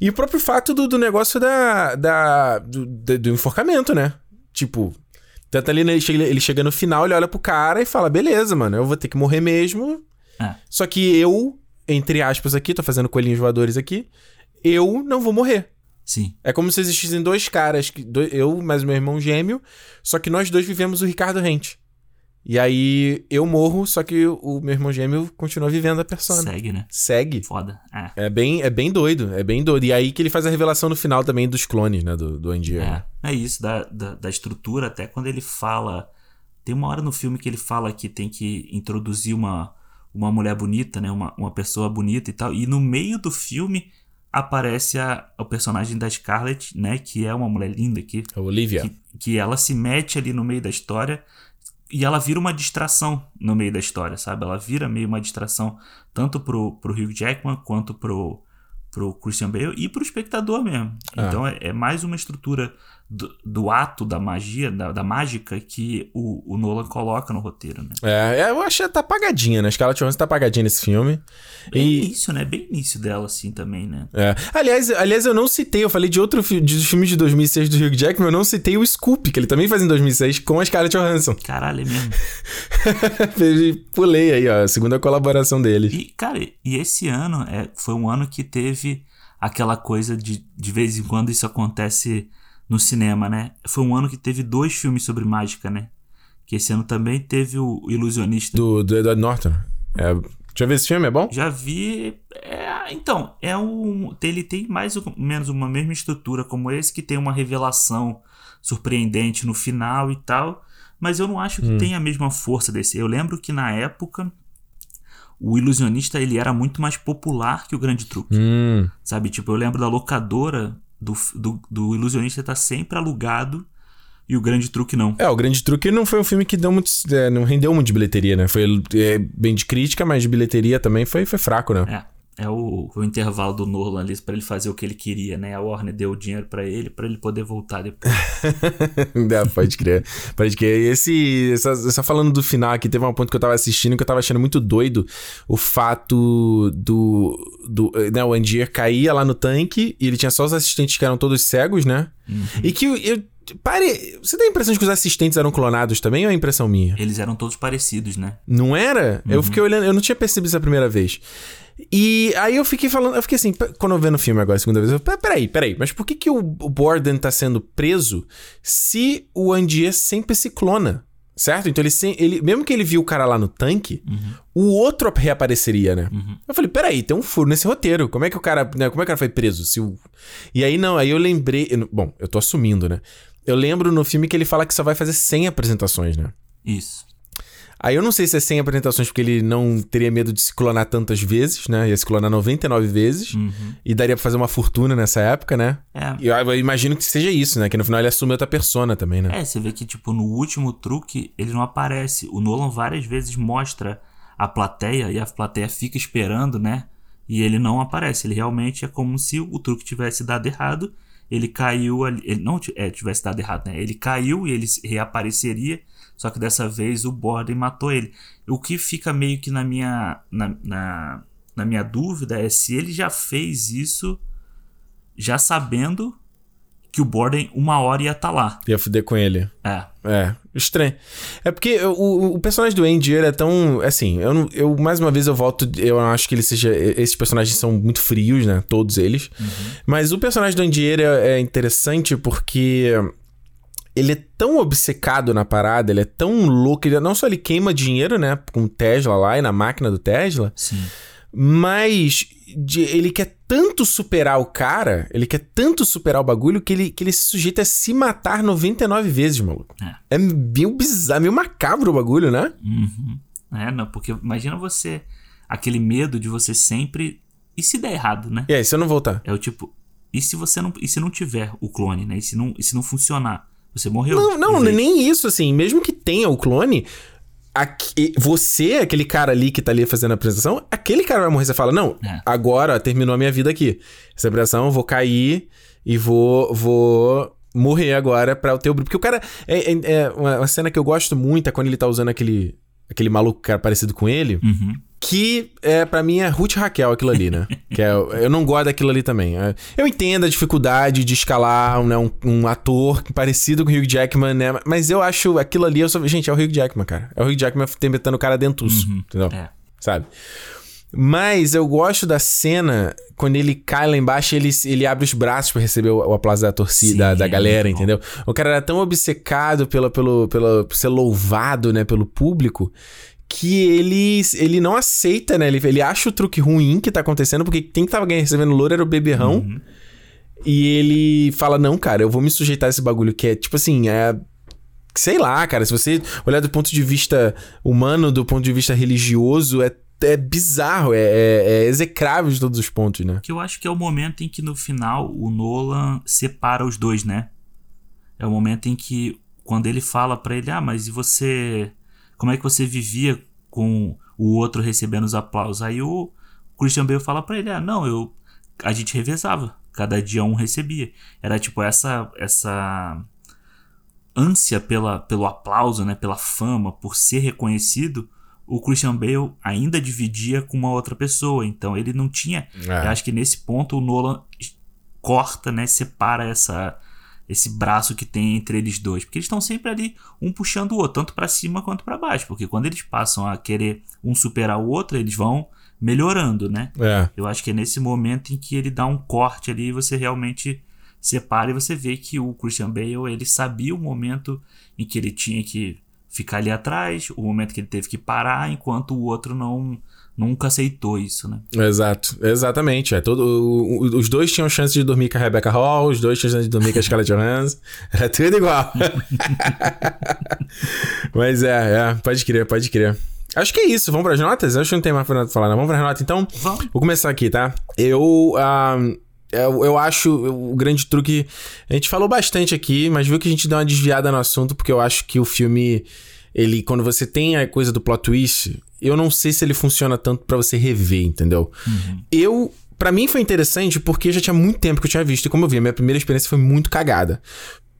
E o próprio fato do, do negócio da, da do, do- enforcamento, né? Tipo, tanto ali né, ele chega, ele chega no final, ele olha pro cara e fala: beleza, mano, eu vou ter que morrer mesmo. É. Só que eu, entre aspas aqui, tô fazendo coelhinhos voadores aqui, eu não vou morrer. Sim, É como se existissem dois caras, eu mais meu irmão gêmeo, só que nós dois vivemos o Ricardo Rente. E aí eu morro, só que o meu irmão gêmeo continua vivendo a persona. Segue, né? Segue. Foda. É. É bem, é bem doido, é bem doido. E aí que ele faz a revelação no final também dos clones, né, do, do Andir. É, é isso, da, da, da estrutura, até quando ele fala. Tem uma hora no filme que ele fala que tem que introduzir uma, uma mulher bonita, né? Uma, uma pessoa bonita e tal. E no meio do filme aparece a, o personagem da Scarlett, né? Que é uma mulher linda aqui. A Olivia. Que, que ela se mete ali no meio da história e ela vira uma distração no meio da história, sabe? Ela vira meio uma distração tanto pro, pro Hugh Jackman quanto pro, pro Christian Bale e pro espectador mesmo. Ah. Então é, é mais uma estrutura do, do ato da magia, da, da mágica que o, o Nolan coloca no roteiro, né? É, é, eu achei que tá apagadinha, né? Scarlett Johansson tá apagadinha nesse filme. Bem E, início, né? Bem início dela, assim, também, né? é. Aliás, aliás, eu não citei, eu falei de outro fi- de filmes de 2006 do Hugh Jackman, eu não citei o Scoop, que ele também faz em 2006 com a Scarlett Johansson. Caralho, é mesmo. Pulei aí, ó, a segunda colaboração dele. E, cara, e esse ano é, foi um ano que teve aquela coisa de de vez em quando isso acontece no cinema, né? Foi um ano que teve dois filmes sobre mágica, né? Que esse ano também teve o Ilusionista. Do, do Edward Norton. É, já viu esse filme? É bom? Já vi. é, então, é um. Ele tem mais ou menos uma mesma estrutura como esse, que tem uma revelação surpreendente no final e tal. Mas eu não acho que tem a mesma força desse. Eu lembro que na época o ilusionista ele era muito mais popular que o grande truque. Hum. Sabe? Tipo, eu lembro da locadora do, do, do ilusionista tá sempre alugado e o grande truque não. É, o Grande Truque não foi um filme que deu muito, é, não rendeu muito de bilheteria, né? Foi é, bem de crítica, mas de bilheteria também foi, foi fraco, né? É. É o, o intervalo do Nolan ali pra ele fazer o que ele queria, né? A Warner deu o dinheiro pra ele pra ele poder voltar depois. É, pode crer. Pode crer. E esse. Essa, só falando do final aqui, teve um ponto que eu tava assistindo que eu tava achando muito doido. O fato do. do né, o Andier caía lá no tanque e ele tinha só os assistentes que eram todos cegos, né? E que eu. Pare. Você tem a impressão de que os assistentes eram clonados também ou é impressão minha? Eles eram todos parecidos, né? Não era? Eu fiquei olhando, eu não tinha percebido isso a primeira vez. E aí eu fiquei falando, eu fiquei assim, quando eu vendo o filme agora a segunda vez, eu, "Pe- peraí, peraí, mas por que que o o Borden tá sendo preso se o Andier sempre se clona? Certo? Então ele, sem, ele mesmo que ele viu o cara lá no tanque, o outro reapareceria, né? Eu falei, peraí, tem um furo nesse roteiro. Como é que o cara, né, como é que o cara foi preso? Se o... E aí não, aí eu lembrei, eu bom, eu tô assumindo, né? Eu lembro no filme que ele fala que só vai fazer 100 apresentações, né? Isso. Aí eu não sei se é 100 apresentações porque ele não teria medo de se clonar tantas vezes, né? Ia se clonar 99 vezes. E daria pra fazer uma fortuna nessa época, né? É. E eu, eu imagino que seja isso, né? Que no final ele assume outra persona também, né? É, você vê que, tipo, no último truque, ele não aparece. O Nolan várias vezes mostra a plateia e a plateia fica esperando, né? E ele não aparece. Ele realmente é como se o truque tivesse dado errado. Ele caiu ali. Ele não é, tivesse dado errado, né? Ele caiu e ele reapareceria. Só que dessa vez o Borden matou ele. O que fica meio que na minha, na, na, na minha dúvida é se ele já fez isso já sabendo que o Borden uma hora ia estar lá. Ia fuder com ele. É. É, estranho. É porque o, o personagem do Andy ele é tão. Assim, eu, não- eu mais uma vez eu volto. Eu não acho que ele seja. Esses personagens são muito frios, né? Todos eles. Mas o personagem do Andy é, é interessante porque. Ele é tão obcecado na parada, ele é tão louco. Ele, não só ele queima dinheiro, né? Com o Tesla lá e na máquina do Tesla. Sim. Mas de- ele quer tanto superar o cara, ele quer tanto superar o bagulho que ele, que ele se sujeita a se matar 99 vezes, maluco. É. É meio bizarro, meio macabro o bagulho, né? Uhum. É, não, porque imagina você. Aquele medo de você sempre. E se der errado, né? E aí, se eu não voltar? É o tipo. E se você não. E se não tiver o clone, né? E se não, e se não funcionar? Você morreu. Não, não, nem isso, assim. Mesmo que tenha o clone, aque- você, aquele cara ali que tá ali fazendo a apresentação, aquele cara vai morrer. Você fala, não, É. agora terminou a minha vida aqui. Essa apresentação, eu vou cair e vou, vou morrer agora pra o teu... Porque o cara... É, é- é uma cena que eu gosto muito é quando ele tá usando aquele... Aquele maluco cara parecido com ele, Uhum. Que é para mim é Ruth Raquel aquilo ali, né? que é, eu não gosto daquilo ali também. É, Eu entendo a dificuldade de escalar né, um, um ator parecido com o Hugh Jackman, né? Mas eu acho aquilo ali, eu só, gente, é o Hugh Jackman, cara. É o Hugh Jackman tentando o cara dentuço, entendeu? É. Sabe? Mas eu gosto da cena quando ele cai lá embaixo ele, ele abre os braços para receber o, o, aplauso da torcida, Sim, da, da galera, entendeu? O cara era tão obcecado pelo, pelo, pelo, por ser louvado, né, pelo público, que ele, ele não aceita, né? Ele, ele acha o truque ruim que tá acontecendo, porque quem que tava recebendo louro era o beberrão. Uhum. E ele fala: Não, cara, eu vou me sujeitar a esse bagulho que é tipo assim, é. Sei lá, cara, se você olhar do ponto de vista humano, do ponto de vista religioso, é é bizarro, é, é, é, execrável de todos os pontos, né? Que eu acho que é o momento em que no final o Nolan separa os dois, né? É o momento em que quando ele fala para ele, ah, mas e você, como é que você vivia com o outro recebendo os aplausos? Aí o Christian Bale fala para ele, ah, não, eu a gente revezava, cada dia um recebia. Era tipo essa essa ânsia pela, pelo aplauso, né, pela fama, por ser reconhecido, o Christian Bale ainda dividia com uma outra pessoa. Então ele não tinha. É. Eu acho que nesse ponto o Nolan corta, né, separa essa esse braço que tem entre eles dois, porque eles estão sempre ali um puxando o outro, tanto para cima quanto para baixo, porque quando eles passam a querer um superar o outro, eles vão melhorando, né? É. Eu acho que é nesse momento em que ele dá um corte ali e você realmente separa e você vê que o Christian Bale, ele sabia o momento em que ele tinha que ficar ali atrás, o momento que ele teve que parar, enquanto o outro não nunca aceitou isso, né? Exato, exatamente. É todo, o, o, os dois tinham chance de dormir com a Rebecca Hall, os dois tinham chance de dormir com a Scarlett Johansson. Era tudo igual. Mas é, é, pode crer, pode crer. Acho que é isso. Vamos para as notas? Acho que não tem mais pra falar, não. Vamos para as notas, então? Vamos. Vou começar aqui, tá? Eu. Uh, eu, eu acho o grande truque. A gente falou bastante aqui, mas viu que a gente deu uma desviada no assunto, porque eu acho que o filme. Ele, quando você tem a coisa do plot twist, eu não sei se ele funciona tanto para você rever, entendeu? Uhum. Eu para mim foi interessante porque já tinha muito tempo que eu tinha visto. E como eu vi, a minha primeira experiência foi muito cagada.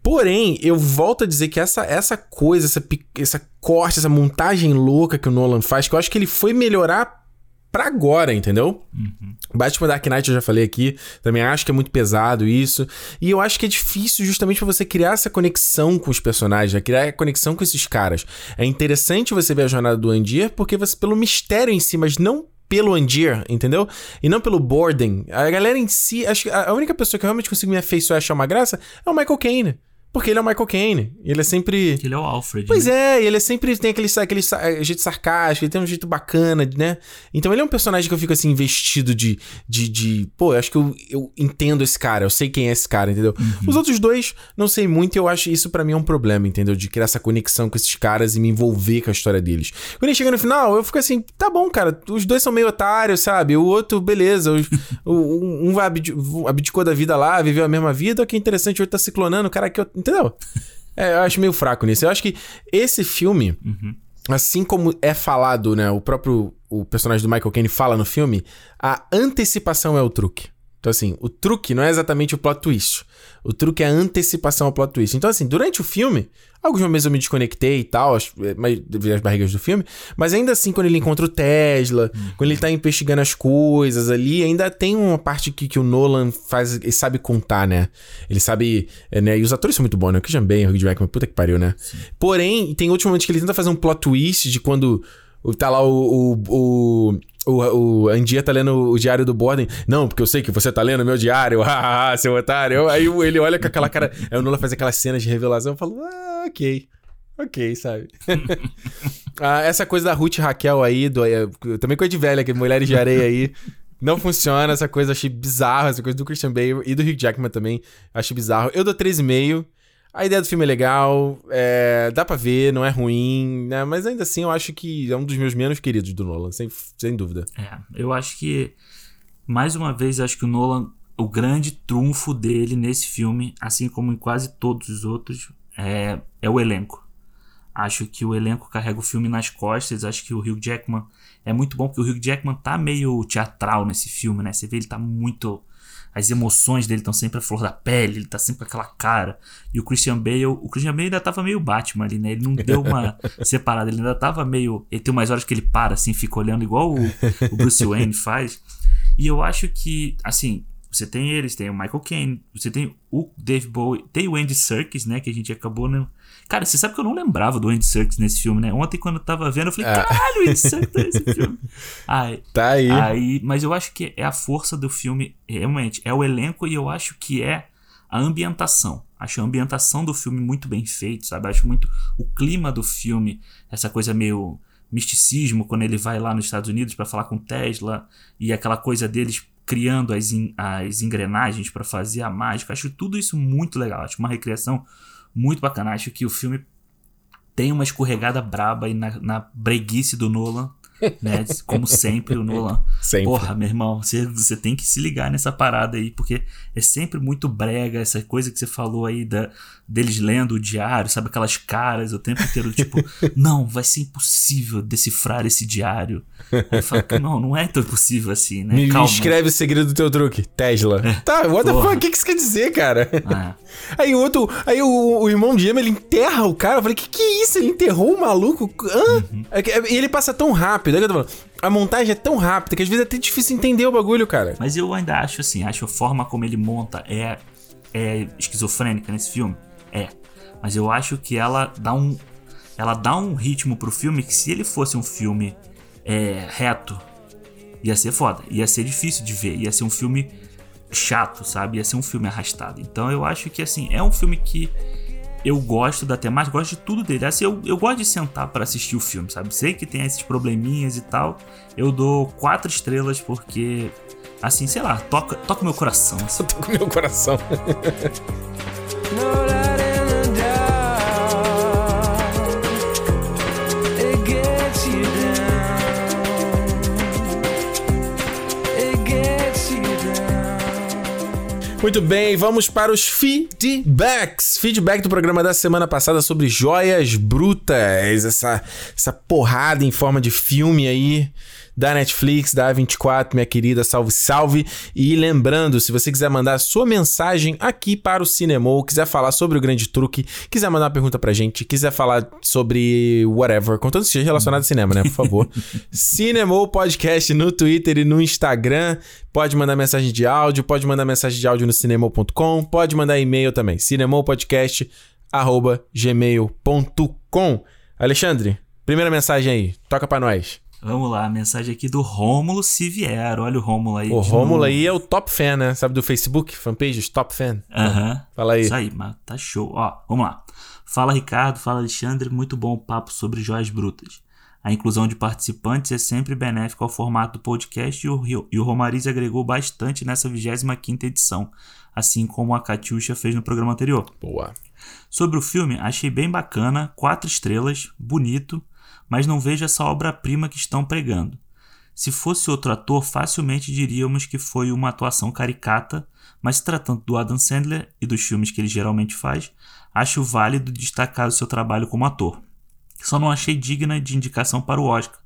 Porém, eu volto a dizer que essa, essa coisa, essa, essa corte, essa montagem louca que o Nolan faz, que eu acho que ele foi melhorar pra agora, entendeu? Uhum. Batman Dark Knight eu já falei aqui, também acho que é muito pesado isso. E eu acho que é difícil justamente para você criar essa conexão com os personagens, né? criar a conexão com esses caras. É interessante você ver a jornada do Andir, porque você, pelo mistério em si, mas não pelo Andir, entendeu? E não pelo Borden. A galera em si, acho que a única pessoa que eu realmente consigo me afeiçoar e achar uma graça é o Michael Caine. Porque ele é o Michael Caine. Ele é sempre. Ele é o Alfred. Pois né? é, ele é sempre tem aquele, aquele eh, jeito sarcástico, ele tem um jeito bacana, né? Então ele é um personagem que eu fico assim, investido de. de, de pô, eu acho que eu, eu entendo esse cara, eu sei quem é esse cara, entendeu? Uhum. Os outros dois, não sei muito, e eu acho isso para mim é um problema, entendeu? De criar essa conexão com esses caras e me envolver com a história deles. Quando ele chega no final, eu fico assim, tá bom, cara, os dois são meio otários, sabe? O outro, beleza. O, o, um abdicou da vida lá, viveu a mesma vida, que interessante, o outro tá se clonando, o cara que. Entendeu? É, eu acho meio fraco nisso. Eu acho que esse filme, uhum. assim como é falado, né? O próprio o personagem do Michael Caine fala no filme, a antecipação é o truque. Então, assim, o truque não é exatamente o plot twist. O truque é a antecipação ao plot twist. Então, assim, durante o filme, alguns momentos eu me desconectei e tal, as, devido às barrigas do filme, mas ainda assim, quando ele encontra o Tesla, quando ele tá investigando as coisas ali, ainda tem uma parte que, que o Nolan faz, ele sabe contar, né? Ele sabe, é, né? E os atores são muito bons, né? O Christian Bale, o Hugh Jackman, puta que pariu, né? Sim. Porém, tem outros momentos que ele tenta fazer um plot twist de quando tá lá o, o, o o, o Andia tá lendo o diário do Borden. Não, porque eu sei que você tá lendo meu diário. Hahaha, seu otário. Aí ele olha com aquela cara. Aí o Nula faz aquelas cenas de revelação. Eu falo, ah, ok. Ok, sabe? ah, essa coisa da Ruth Raquel aí, do, também coisa de velha, que Mulheres de Areia aí. Não funciona, essa coisa achei bizarra, essa coisa do Christian Bale e do Hugh Jackman também, achei bizarro. Eu dou 3,5. A ideia do filme é legal, é, dá pra ver, não é ruim, né? Mas ainda assim eu acho que é um dos meus menos queridos do Nolan, sem, sem dúvida. É, eu acho que, mais uma vez, acho que o Nolan, o grande trunfo dele nesse filme, assim como em quase todos os outros, é, é o elenco. Acho que o elenco carrega o filme nas costas, acho que o Hugh Jackman é muito bom, porque o Hugh Jackman tá meio teatral nesse filme, né? Você vê ele tá muito as emoções dele estão sempre à flor da pele, ele tá sempre com aquela cara. E o Christian Bale, o Christian Bale ainda tava meio Batman ali, né? Ele não deu uma separada, ele ainda tava meio. Ele tem umas horas que ele para, assim, fica olhando igual o, o Bruce Wayne faz. E eu acho que, assim, você tem eles, tem o Michael Caine, você tem o Dave Bowie, tem o Andy Serkis, né? Que a gente acabou. Né? Cara, você sabe que eu não lembrava do Andy Serkis nesse filme, né? Ontem, quando eu tava vendo, eu falei, Ah. caralho, o Andy Serkis tá nesse filme. Ai, Tá aí. Aí, mas eu acho que é a força do filme, realmente, é o elenco e eu acho que é a ambientação. Acho a ambientação do filme muito bem feita, sabe? Acho muito o clima do filme, essa coisa meio misticismo quando ele vai lá nos Estados Unidos para falar com Tesla e aquela coisa deles criando as, as engrenagens para fazer a mágica. Acho tudo isso muito legal. Acho uma recriação muito bacana. Acho que o filme tem uma escorregada braba aí na, na breguice do Nolan, né? Como sempre, o Nolan. Sempre. Porra, meu irmão, você, você tem que se ligar nessa parada aí, porque é sempre muito brega essa coisa que você falou aí da, deles lendo o diário, sabe? Aquelas caras o tempo inteiro, tipo, não, vai ser impossível decifrar esse diário. Aí fala, não, não é tão impossível assim, né? Me Calma. escreve o segredo do teu truque. Tesla. Tá, what the Porra. fuck? O que que isso quer dizer, cara? É. Aí o outro. Aí o, o irmão de gêmeo, ele enterra o cara. Eu falei, que que é isso? Ele enterrou o maluco? Hã? Uhum. É é- E ele passa tão rápido. É o que eu tô falando. A montagem é tão rápida que às vezes é até difícil entender o bagulho, cara. Mas eu ainda acho assim, acho a forma como ele monta é, é esquizofrênica nesse filme. É. Mas eu acho que ela dá um. Ela dá um ritmo pro filme que se ele fosse um filme é, reto, ia ser foda. Ia ser difícil de ver. Ia ser um filme chato, sabe? Ia ser um filme arrastado. Então eu acho que assim, é um filme que eu gosto da temática, gosto de tudo dele. Assim, eu, eu gosto de sentar pra assistir o filme, sabe? Sei que tem esses probleminhas e tal. Eu dou quatro estrelas porque, assim, sei lá, toca, toca meu coração. assim. Eu tô com meu coração. Muito bem, vamos para os feedbacks. Feedback do programa da semana passada sobre joias brutas. Essa, essa porrada em forma de filme aí da Netflix, da A24, minha querida, salve, salve. E lembrando, se você quiser mandar sua mensagem aqui para o Cinemou, quiser falar sobre o grande truque, quiser mandar uma pergunta pra gente, quiser falar sobre whatever, contanto que seja relacionado ao cinema, né? Por favor. Cinemou Podcast no Twitter e no Instagram. Pode mandar mensagem de áudio, pode mandar mensagem de áudio no cinemou.com, pode mandar e-mail também, cinemopodcast@gmail.com. Alexandre, primeira mensagem aí, toca pra nós. Vamos lá, a mensagem aqui do Rômulo Siviero. Olha o Rômulo aí. O Rômulo aí é o top fan, né? Sabe do Facebook, fanpage, top fan. Aham. Fala aí. Isso aí, mas tá show. Ó, vamos lá. Fala Ricardo, fala Alexandre, muito bom o papo sobre joias brutas. A inclusão de participantes é sempre benéfica ao formato do podcast e o, Rio- e o Romariz agregou bastante nessa 25ª edição, assim como a Catiuxa fez no programa anterior. Boa. Sobre o filme, achei bem bacana, quatro estrelas, bonito, mas não vejo essa obra-prima que estão pregando. Se fosse outro ator, facilmente diríamos que foi uma atuação caricata, mas se tratando do Adam Sandler e dos filmes que ele geralmente faz, acho válido destacar o seu trabalho como ator. Só não achei digna de indicação para o Oscar,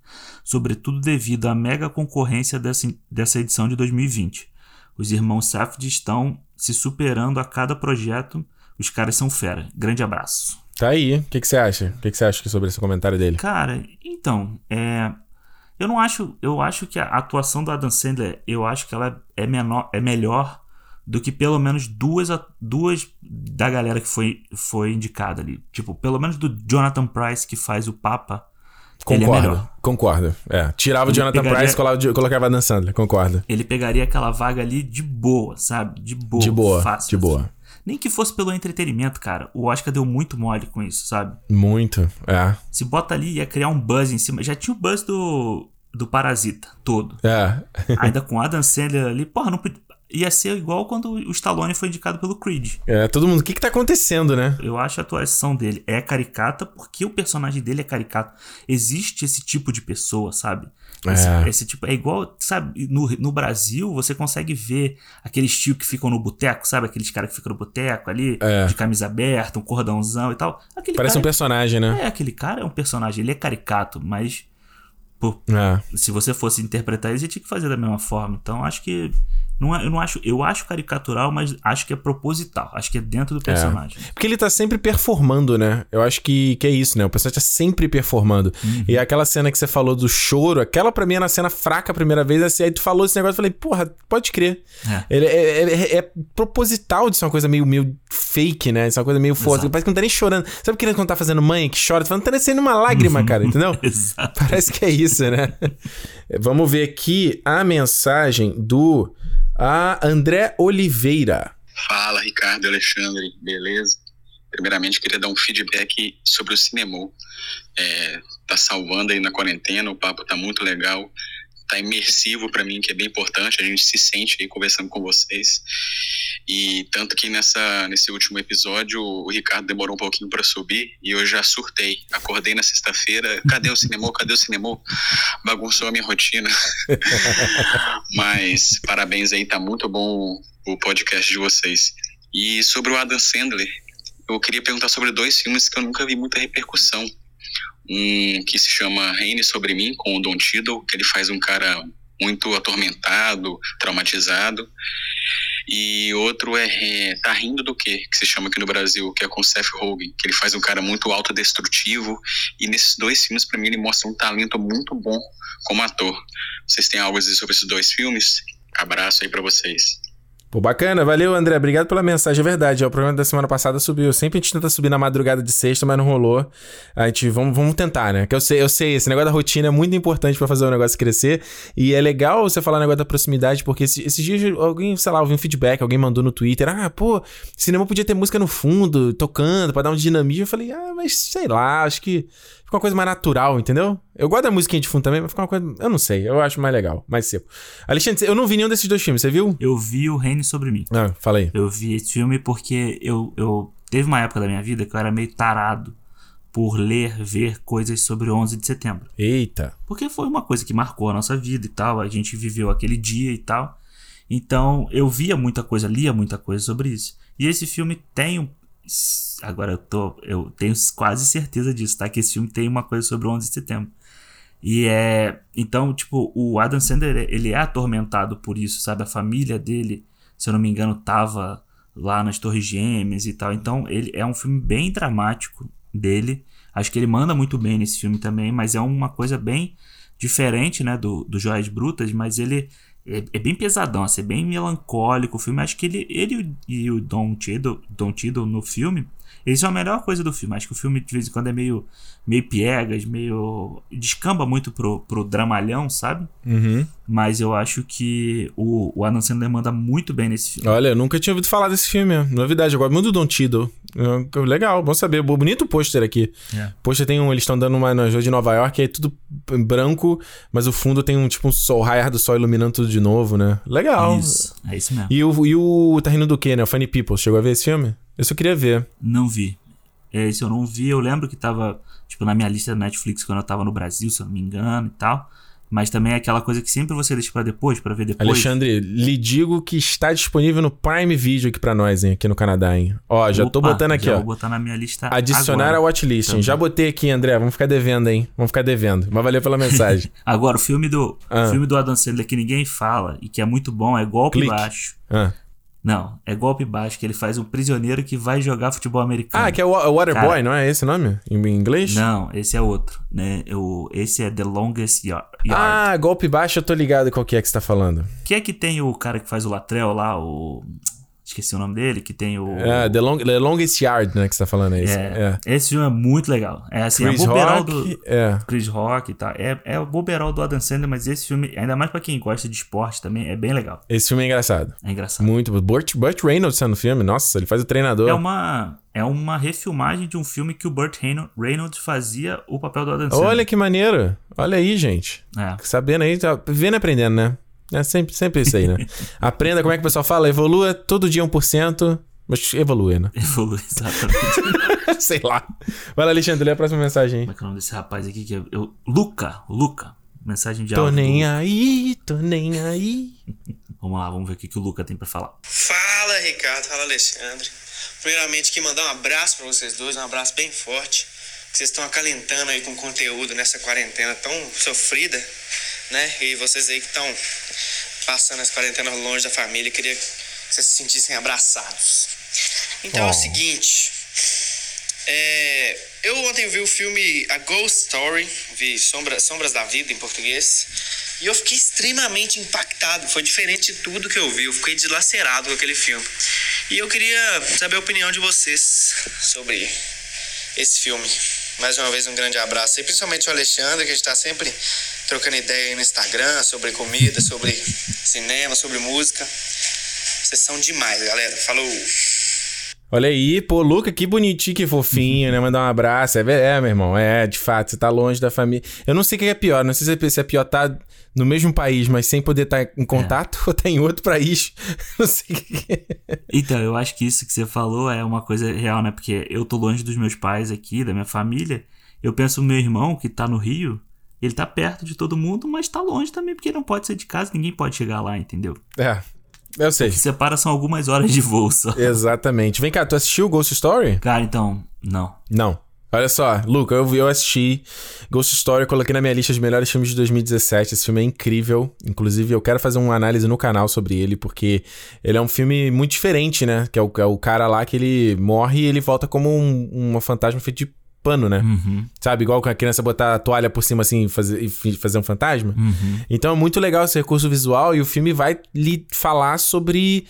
sobretudo devido à mega concorrência dessa, dessa edição de 2020. Os irmãos Safdie estão se superando a cada projeto, os caras são fera. Grande abraço. Tá aí. O que, que você acha? O que, que você acha sobre esse comentário dele? Cara, então, é. Eu não acho. Eu acho que a atuação do Adam Sandler, eu acho que ela é, menor, é melhor do que pelo menos duas, a- duas da galera que foi, foi indicada ali. Tipo, pelo menos do Jonathan Price, que faz o Papa. É Concordo. melhor. concordo. É. Tirava o Ele Jonathan pegaria- Price e colocava, colocava Dan Sandler. Concordo. Ele pegaria aquela vaga ali de boa, sabe? De boa. De boa, fácil, de boa. assim. Nem que fosse pelo entretenimento, cara. O Oscar deu muito mole com isso, sabe? Muito. É. Se bota ali, ia criar um buzz em cima. Já tinha o buzz do, do Parasita todo. É. Ainda com Adam Sandler ali, porra, não podia- ia ser igual quando o Stallone foi indicado pelo Creed. É, todo mundo. O que, que tá acontecendo, né? Eu acho a atuação dele é caricata porque o personagem dele é caricato. Existe esse tipo de pessoa, sabe? Esse, É. esse tipo é igual, sabe? No, no Brasil você consegue ver aqueles tio que ficam no boteco, sabe? Aqueles caras que ficam no boteco ali, É. de camisa aberta, um cordãozão e tal. Aquele Parece um cara, personagem, né? É, aquele cara é um personagem, ele é caricato, mas pô, É. se você fosse interpretar ele, você tinha que fazer da mesma forma. Então acho que Não, é- eu não acho. Eu acho caricatural, mas acho que é proposital. Acho que é dentro do personagem. Porque ele tá sempre performando, né? Eu acho que, que é isso, né? O personagem tá sempre performando. Uhum. E aquela cena que você falou do choro, aquela pra mim era a cena fraca a primeira vez, assim, aí tu falou esse negócio, eu falei, porra, pode crer. É. Ele é, é- é proposital de ser uma coisa meio, meio fake, né? De ser uma coisa meio forte. Parece que não tá nem chorando. Sabe criança quando tá fazendo mãe que chora? Tu fala, não tá descendo uma lágrima, cara, entendeu? Exato. Parece que é isso, né? Vamos ver aqui a mensagem do a André Oliveira. Fala, Ricardo Alexandre, beleza? Primeiramente, queria dar um feedback sobre o cinema. É, tá salvando aí na quarentena, o papo tá muito legal, tá imersivo pra mim, que é bem importante, a gente se sente aí conversando com vocês. E tanto que nessa, nesse último episódio, o Ricardo demorou um pouquinho pra subir e eu já surtei. Acordei na sexta-feira, cadê o cinema? Cadê o cinema? Bagunçou a minha rotina. Mas parabéns aí, tá muito bom o podcast de vocês. E sobre o Adam Sandler, eu queria perguntar sobre dois filmes que eu nunca vi muita repercussão. Um que se chama Reine Sobre Mim, com o Don Tiddle, que ele faz um cara muito atormentado, traumatizado. E outro é, é Tá Rindo do Quê? Que se chama aqui no Brasil, que é com Seth Rogen, que ele faz um cara muito autodestrutivo. E nesses dois filmes, para mim, ele mostra um talento muito bom como ator. Vocês têm algo a dizer sobre esses dois filmes? Abraço aí para vocês. Pô, bacana, valeu, André. Obrigado pela mensagem. É verdade, ó, o programa da semana passada subiu. Sempre a gente tenta subir na madrugada de sexta, mas não rolou. A gente, vamos, vamos tentar, né? Que eu sei, eu sei, esse negócio da rotina é muito importante pra fazer o negócio crescer. E é legal você falar negócio da proximidade, porque esse- esses dias alguém, sei lá, ouviu um feedback, alguém mandou no Twitter, ah, pô, cinema podia ter música no fundo, tocando, pra dar um dinamismo. Eu falei, ah, mas sei lá, acho que fica uma coisa mais natural, entendeu? Eu gosto da musiquinha de fundo também, mas fica uma coisa. Eu não sei, eu acho mais legal, mais seco. Alexandre, eu não vi nenhum desses dois filmes, você viu? Eu vi o Reine sobre mim. Ah, fala aí. Eu vi esse filme porque eu, eu teve uma época da minha vida que eu era meio tarado por ler, ver coisas sobre o 11 de setembro. Eita. Porque foi uma coisa que marcou a nossa vida e tal, a gente viveu aquele dia e tal. Então eu via muita coisa, lia muita coisa sobre isso. E esse filme tem um. Agora eu tô. Eu tenho quase certeza disso, tá? Que esse filme tem uma coisa sobre o 11 de setembro. E é. Então, tipo, o Adam Sandler, ele é atormentado por isso, sabe? A família dele, se eu não me engano, tava lá nas Torres Gêmeas e tal. Então, ele é um filme bem dramático dele. Acho que ele manda muito bem nesse filme também, mas é uma coisa bem diferente, né, do, do Joias Brutas, mas ele é, é bem pesadão, assim, é bem melancólico o filme. Acho que ele, ele e o Don Tiddle, Don Tiddle no filme, eles são a melhor coisa do filme. Acho que o filme de vez em quando é meio, meio piegas, meio. descamba muito pro, pro dramalhão, sabe? Uhum. Mas eu acho que o, o Adam Sandler manda muito bem nesse filme. Olha, eu nunca tinha ouvido falar desse filme. é Novidade, agora muito do Don Tiddle. É, Legal, bom saber. Bonito o pôster aqui. É. Pôster tem um. Eles estão dando uma rua de Nova York, é tudo branco, mas o fundo tem um tipo um sol, raiar do sol iluminando tudo de novo, né? Legal. Isso, é isso mesmo. E o, e o. Tá rindo do quê, né? O Funny People. Chegou a ver esse filme? Eu só queria ver. Não vi. Esse eu não vi. Eu lembro que tava, tipo, na minha lista da Netflix quando eu tava no Brasil, se eu não me engano e tal. Mas também é aquela coisa que sempre você deixa pra depois, pra ver depois. Alexandre, lhe digo que está disponível no Prime Video aqui pra nós, hein? Aqui no Canadá, hein? Ó, já tô Opa, botando aqui, já ó. Vou botar na minha lista Adicionar agora. a watchlist, hein? Já botei aqui, André. Vamos ficar devendo, hein? Vamos ficar devendo. Mas valeu pela mensagem. Agora, o filme do, Ah. o filme do Adam Sandler que ninguém fala e que é muito bom é Golpe Clique. Baixo. Ah. Não, é Golpe Baixo, que ele faz um prisioneiro que vai jogar futebol americano. Ah, que é o o Waterboy, Cara. não é esse nome? Em inglês? Não, esse é outro, né? O, esse é The Longest Yard. Ah, golpe baixo, eu tô ligado qual que é que você tá falando. Que é que tem o cara que faz o Latrell lá, o... Esqueci o nome dele, que tem o... É, The, Long, The Longest Yard, né, que você tá falando aí. É, Esse filme é muito legal. É assim, Chris é o boberol Rock, do... é. Chris Rock e tal. É, é o boberol do Adam Sandler, mas esse filme, ainda mais pra quem gosta de esporte também, é bem legal. Esse filme é engraçado. É engraçado. Muito. Burt, Burt Reynolds tá no filme. Nossa, ele faz o treinador. É uma, é uma refilmagem de um filme que o Burt Reynolds- Reynolds fazia o papel do Adam Sandler. Olha que maneiro. Olha aí, gente. É. Sabendo aí, tá vendo e aprendendo, né? É sempre, sempre isso aí, né? Aprenda como é que o pessoal fala, evolua todo dia 1%, mas evolui, né? Evolui, exatamente. Sei lá. Vai lá, Alexandre, lê a próxima mensagem. Como é que é o nome desse rapaz aqui? Que é, eu, Luca, Luca. Mensagem de Tô áudio. nem do- aí, tô nem aí. Vamos lá, vamos ver o que, que o Luca tem pra falar. Fala, Ricardo. Fala, Alexandre. Primeiramente, aqui mandar um abraço pra vocês dois, um abraço bem forte. Que vocês estão acalentando aí com conteúdo nessa quarentena tão sofrida, né? E vocês aí que estão passando essa quarentena longe da família, queria que vocês se sentissem abraçados. Então é Oh. o seguinte. é, eu ontem vi o filme A Ghost Story, vi Sombra- Sombras da Vida em português, e eu fiquei extremamente impactado. Foi diferente de tudo que eu vi, eu fiquei dilacerado com aquele filme. E eu queria saber a opinião de vocês sobre esse filme. Mais uma vez, um grande abraço. E principalmente o Alexandre, que a gente tá sempre trocando ideia aí no Instagram sobre comida, sobre cinema, sobre música. Vocês são demais, galera. Falou! Olha aí, pô, Luca, que bonitinho, que fofinho, né? Mandar um abraço. É, é, meu irmão, é, de fato, você tá longe da família. Eu não sei o que é pior, não sei se é- é pior tá no mesmo país, mas sem poder estar em contato, ou tá em outro país. Não sei o que é. Então, eu acho que isso que você falou é uma coisa real, né? Porque eu tô longe dos meus pais aqui, da minha família. Eu penso no meu irmão, que tá no Rio. Ele tá perto de todo mundo, mas tá longe também, porque não pode sair de casa, ninguém pode chegar lá, entendeu? É, eu sei. O que separa são algumas horas de voo só. Exatamente. Vem cá, tu assistiu Ghost Story? Cara, então, não. Não. Olha só, Luca, eu, vi- eu assisti Ghost Story, coloquei na minha lista de melhores filmes de 2017. Esse filme é incrível. Inclusive, eu quero fazer uma análise no canal sobre ele, porque ele é um filme muito diferente, né? Que é o, é o cara lá que ele morre e ele volta como um, uma fantasma feito de pano, né? Uhum, Sabe? Igual a criança botar a toalha por cima assim e fazer, e fazer um fantasma. uhum. Então é muito legal esse recurso visual e o filme vai lhe falar sobre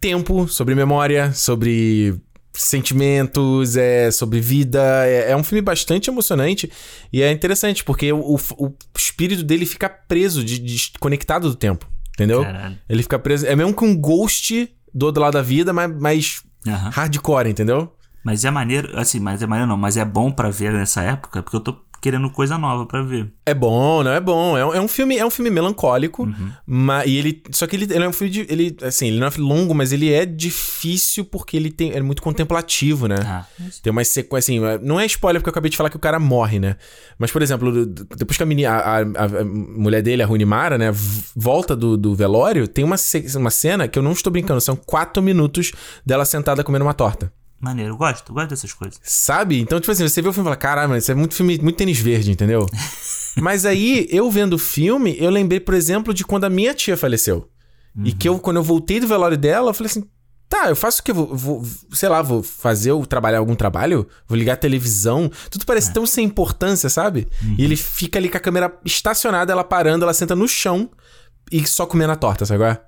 tempo, sobre memória, sobre sentimentos, é, sobre vida. É, é um filme bastante emocionante e é interessante porque o, o, espírito dele fica preso, de, de- conectado do tempo, entendeu? Caralho. Ele fica preso. É mesmo que um ghost do outro lado da vida, mas, mas Aham. hardcore, entendeu? Mas é maneiro, assim, mas é maneiro não, mas é bom pra ver nessa época, porque eu tô querendo coisa nova pra ver. É bom, não é bom. É um, é um filme, é um filme melancólico, mas e ele, só que ele, ele é um filme de, ele, assim, ele não é longo, mas ele é difícil porque ele tem, é muito contemplativo, né? Ah, mas- Tem umas sequências, assim, não é spoiler porque eu acabei de falar que o cara morre, né? Mas, por exemplo, depois que a, menina, a, a- a mulher dele, a Runimara, né, volta do, do velório, tem uma, uma cena que eu não estou brincando, são quatro minutos dela sentada comendo uma torta. Maneiro, eu gosto, eu gosto dessas coisas. Sabe? Então, tipo assim, você vê o filme e fala, caralho, mano, isso é muito filme, muito tênis verde, entendeu? Mas aí, eu vendo o filme, eu lembrei, por exemplo, de quando a minha tia faleceu. E que eu, quando eu voltei do velório dela, eu falei assim, tá, eu faço o quê? Vou, vou- sei lá, vou fazer, ou trabalhar algum trabalho? Vou ligar a televisão? Tudo parece tão sem importância, sabe? E ele fica ali com a câmera estacionada, ela parando, ela senta no chão e só comendo a torta, sabe é?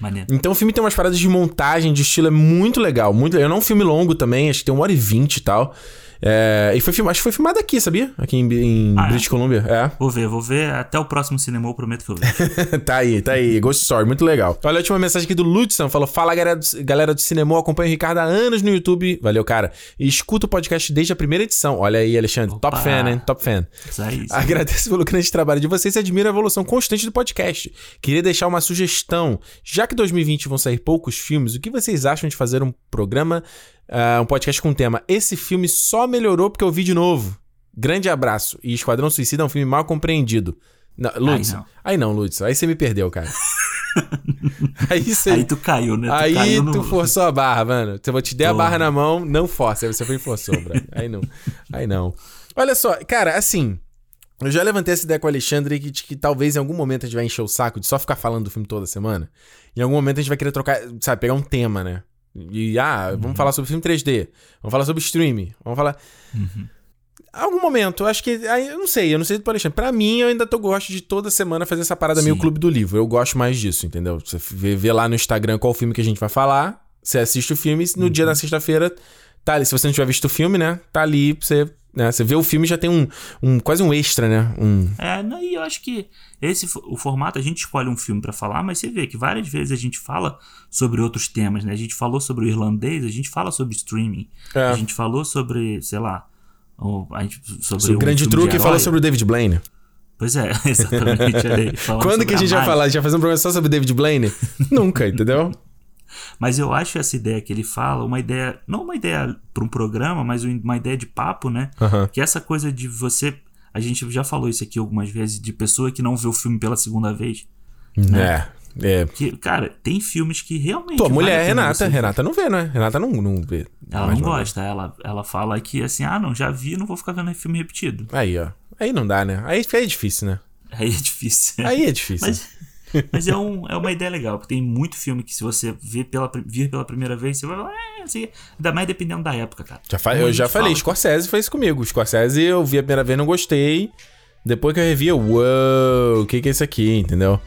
Maneiro. Então o filme tem umas paradas de montagem, de estilo, é muito legal. Muito legal. É um filme longo também, acho que tem uma hora e vinte e tal. É, e foi filmado, acho que foi filmado aqui, sabia? Aqui em, em Ah, é? British Columbia. É. Vou ver, vou ver. Até o próximo cinema, eu prometo que eu vejo. tá aí, tá aí. Ghost Story, muito legal. Olha a última mensagem aqui do Ludson. Falou: Fala galera do, galera do cinema, eu acompanho o Ricardo há anos no YouTube. Valeu, cara. E escuto o podcast desde a primeira edição. Olha aí, Alexandre. Opa. Top fan, hein? Top fan. Isso aí. isso. Agradeço pelo grande trabalho de vocês e admiro a evolução constante do podcast. Queria deixar uma sugestão. Já que 2020 vão sair poucos filmes, o que vocês acham de fazer um programa, ah, um podcast com o tema Esse filme só melhorou porque eu vi de novo? Grande abraço. E Esquadrão Suicida é um filme mal compreendido. Não, Lutz, aí não, Lutz. Aí você me perdeu, cara. aí você... Aí tu caiu, né? Tu Aí caiu no... tu forçou a barra, mano. Se eu vou te der a barra na mão, não força. Aí você foi e forçou, bro. Aí não. Aí não. Olha só, cara, assim. Eu já levantei essa ideia com o Alexandre que, de que talvez em algum momento a gente vai encher o saco de só ficar falando do filme toda semana. Em algum momento a gente vai querer trocar, sabe, pegar um tema, né? E, ah, vamos falar sobre filme 3D. Vamos falar sobre streaming. Vamos falar. Algum momento, eu acho que. Aí, eu não sei, eu não sei do Alexandre. Pra mim, eu ainda tô gosto de toda semana fazer essa parada meio Sim. clube do livro. Eu gosto mais disso, entendeu? Você vê, vê lá no Instagram qual filme que a gente vai falar. Você assiste o filme, no dia da sexta-feira, tá ali. Se você não tiver visto o filme, né? Tá ali pra você. Né? Você vê o filme e já tem um, um. Quase um extra, né? Um. É, não, e eu acho que esse o formato a gente escolhe um filme pra falar, mas você vê que várias vezes a gente fala sobre outros temas, né? A gente falou sobre o irlandês, a gente fala sobre streaming, É. a gente falou sobre, sei lá, o, a gente, sobre o um grande truque herói. fala sobre o David Blaine. Pois é, exatamente. aí, Quando que a gente vai falar? A gente vai fazer um programa só sobre o David Blaine? Nunca, entendeu? Mas eu acho essa ideia que ele fala uma ideia, não uma ideia para um programa, mas um- uma ideia de papo, né? Aham. Que é essa coisa de você. A gente já falou isso aqui algumas vezes, de pessoa que não vê o filme pela segunda vez. É. É. Que, cara, tem filmes que realmente. Tua mulher, pena Renata. você. Renata não vê, né? Renata não, não vê. Ela não gosta, ela, ela fala que assim, ah, não, já vi, não vou ficar vendo filme repetido. Aí, ó. Aí não dá, né? Aí, aí é difícil, né? Aí é difícil. Aí é difícil. Mas Mas é, um, é uma ideia legal, porque tem muito filme que se você vê pela, vir pela primeira vez, você vai falar, é, assim, ainda mais dependendo da época, cara. Já fa- eu já falei, fala. Scorsese fez isso comigo. Scorsese eu vi a primeira vez, não gostei. Depois que eu revi, eu, uou, o que que é isso aqui, entendeu?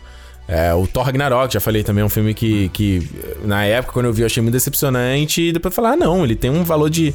É, o Thor Ragnarok, já falei também, é um filme que, que na época, quando eu vi, eu achei muito decepcionante. E depois eu falei, ah, não, ele tem um valor de.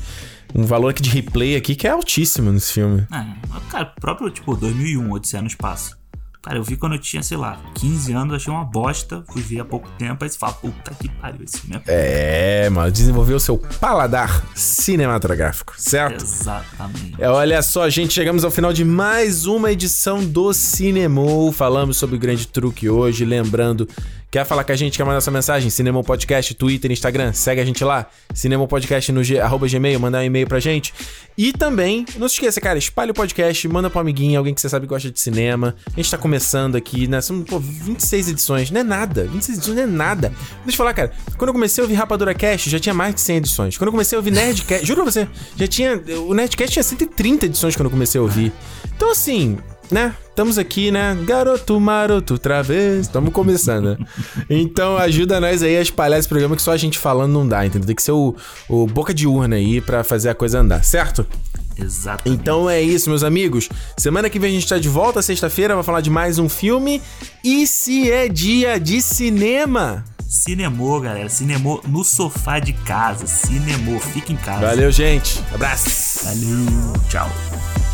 Um valor aqui de replay aqui que é altíssimo nesse filme. É, cara, próprio, tipo, 2001, Odisseia no Espaço. Cara, eu vi quando eu tinha, sei lá, 15 anos, achei uma bosta, fui ver há pouco tempo, aí você fala, puta que pariu esse filme. É... É, mano, desenvolveu o seu paladar cinematográfico, certo? Exatamente. É, olha só, gente, chegamos ao final de mais uma edição do Cinemou. Falamos sobre o grande truque hoje. Lembrando, quer falar com a gente, quer mandar sua mensagem? Cinemou Podcast, Twitter, Instagram, segue a gente lá. Cinemou Podcast no g, arroba gmail, mandar um e-mail pra gente. E também, não se esqueça, cara, espalha o podcast, manda pro amiguinho, alguém que você sabe que gosta de cinema. A gente tá começando aqui, né? São, pô, 26 edições, não é nada. 26 edições não é nada. Deixa eu falar, cara, quando eu comecei a ouvir Rapadura Cast, já tinha mais de 100 edições. Quando eu comecei a ouvir Nerdcast, juro pra você, já tinha. O Nerdcast tinha 130 edições quando eu comecei a ouvir. Então, assim, né? Estamos aqui, né? Garoto maroto, outra vez. Estamos começando, né? Então ajuda nós aí a espalhar esse programa que só a gente falando não dá, entendeu? Tem que ser o, o boca de urna aí pra fazer a coisa andar, certo? Exatamente. Então é isso, meus amigos. Semana que vem a gente tá de volta, sexta-feira, vai falar de mais um filme. E se é dia de cinema? Cinemô, galera. Cinemô no sofá de casa. Cinemô. Fica em casa. Valeu, gente. Abraço. Valeu. Tchau.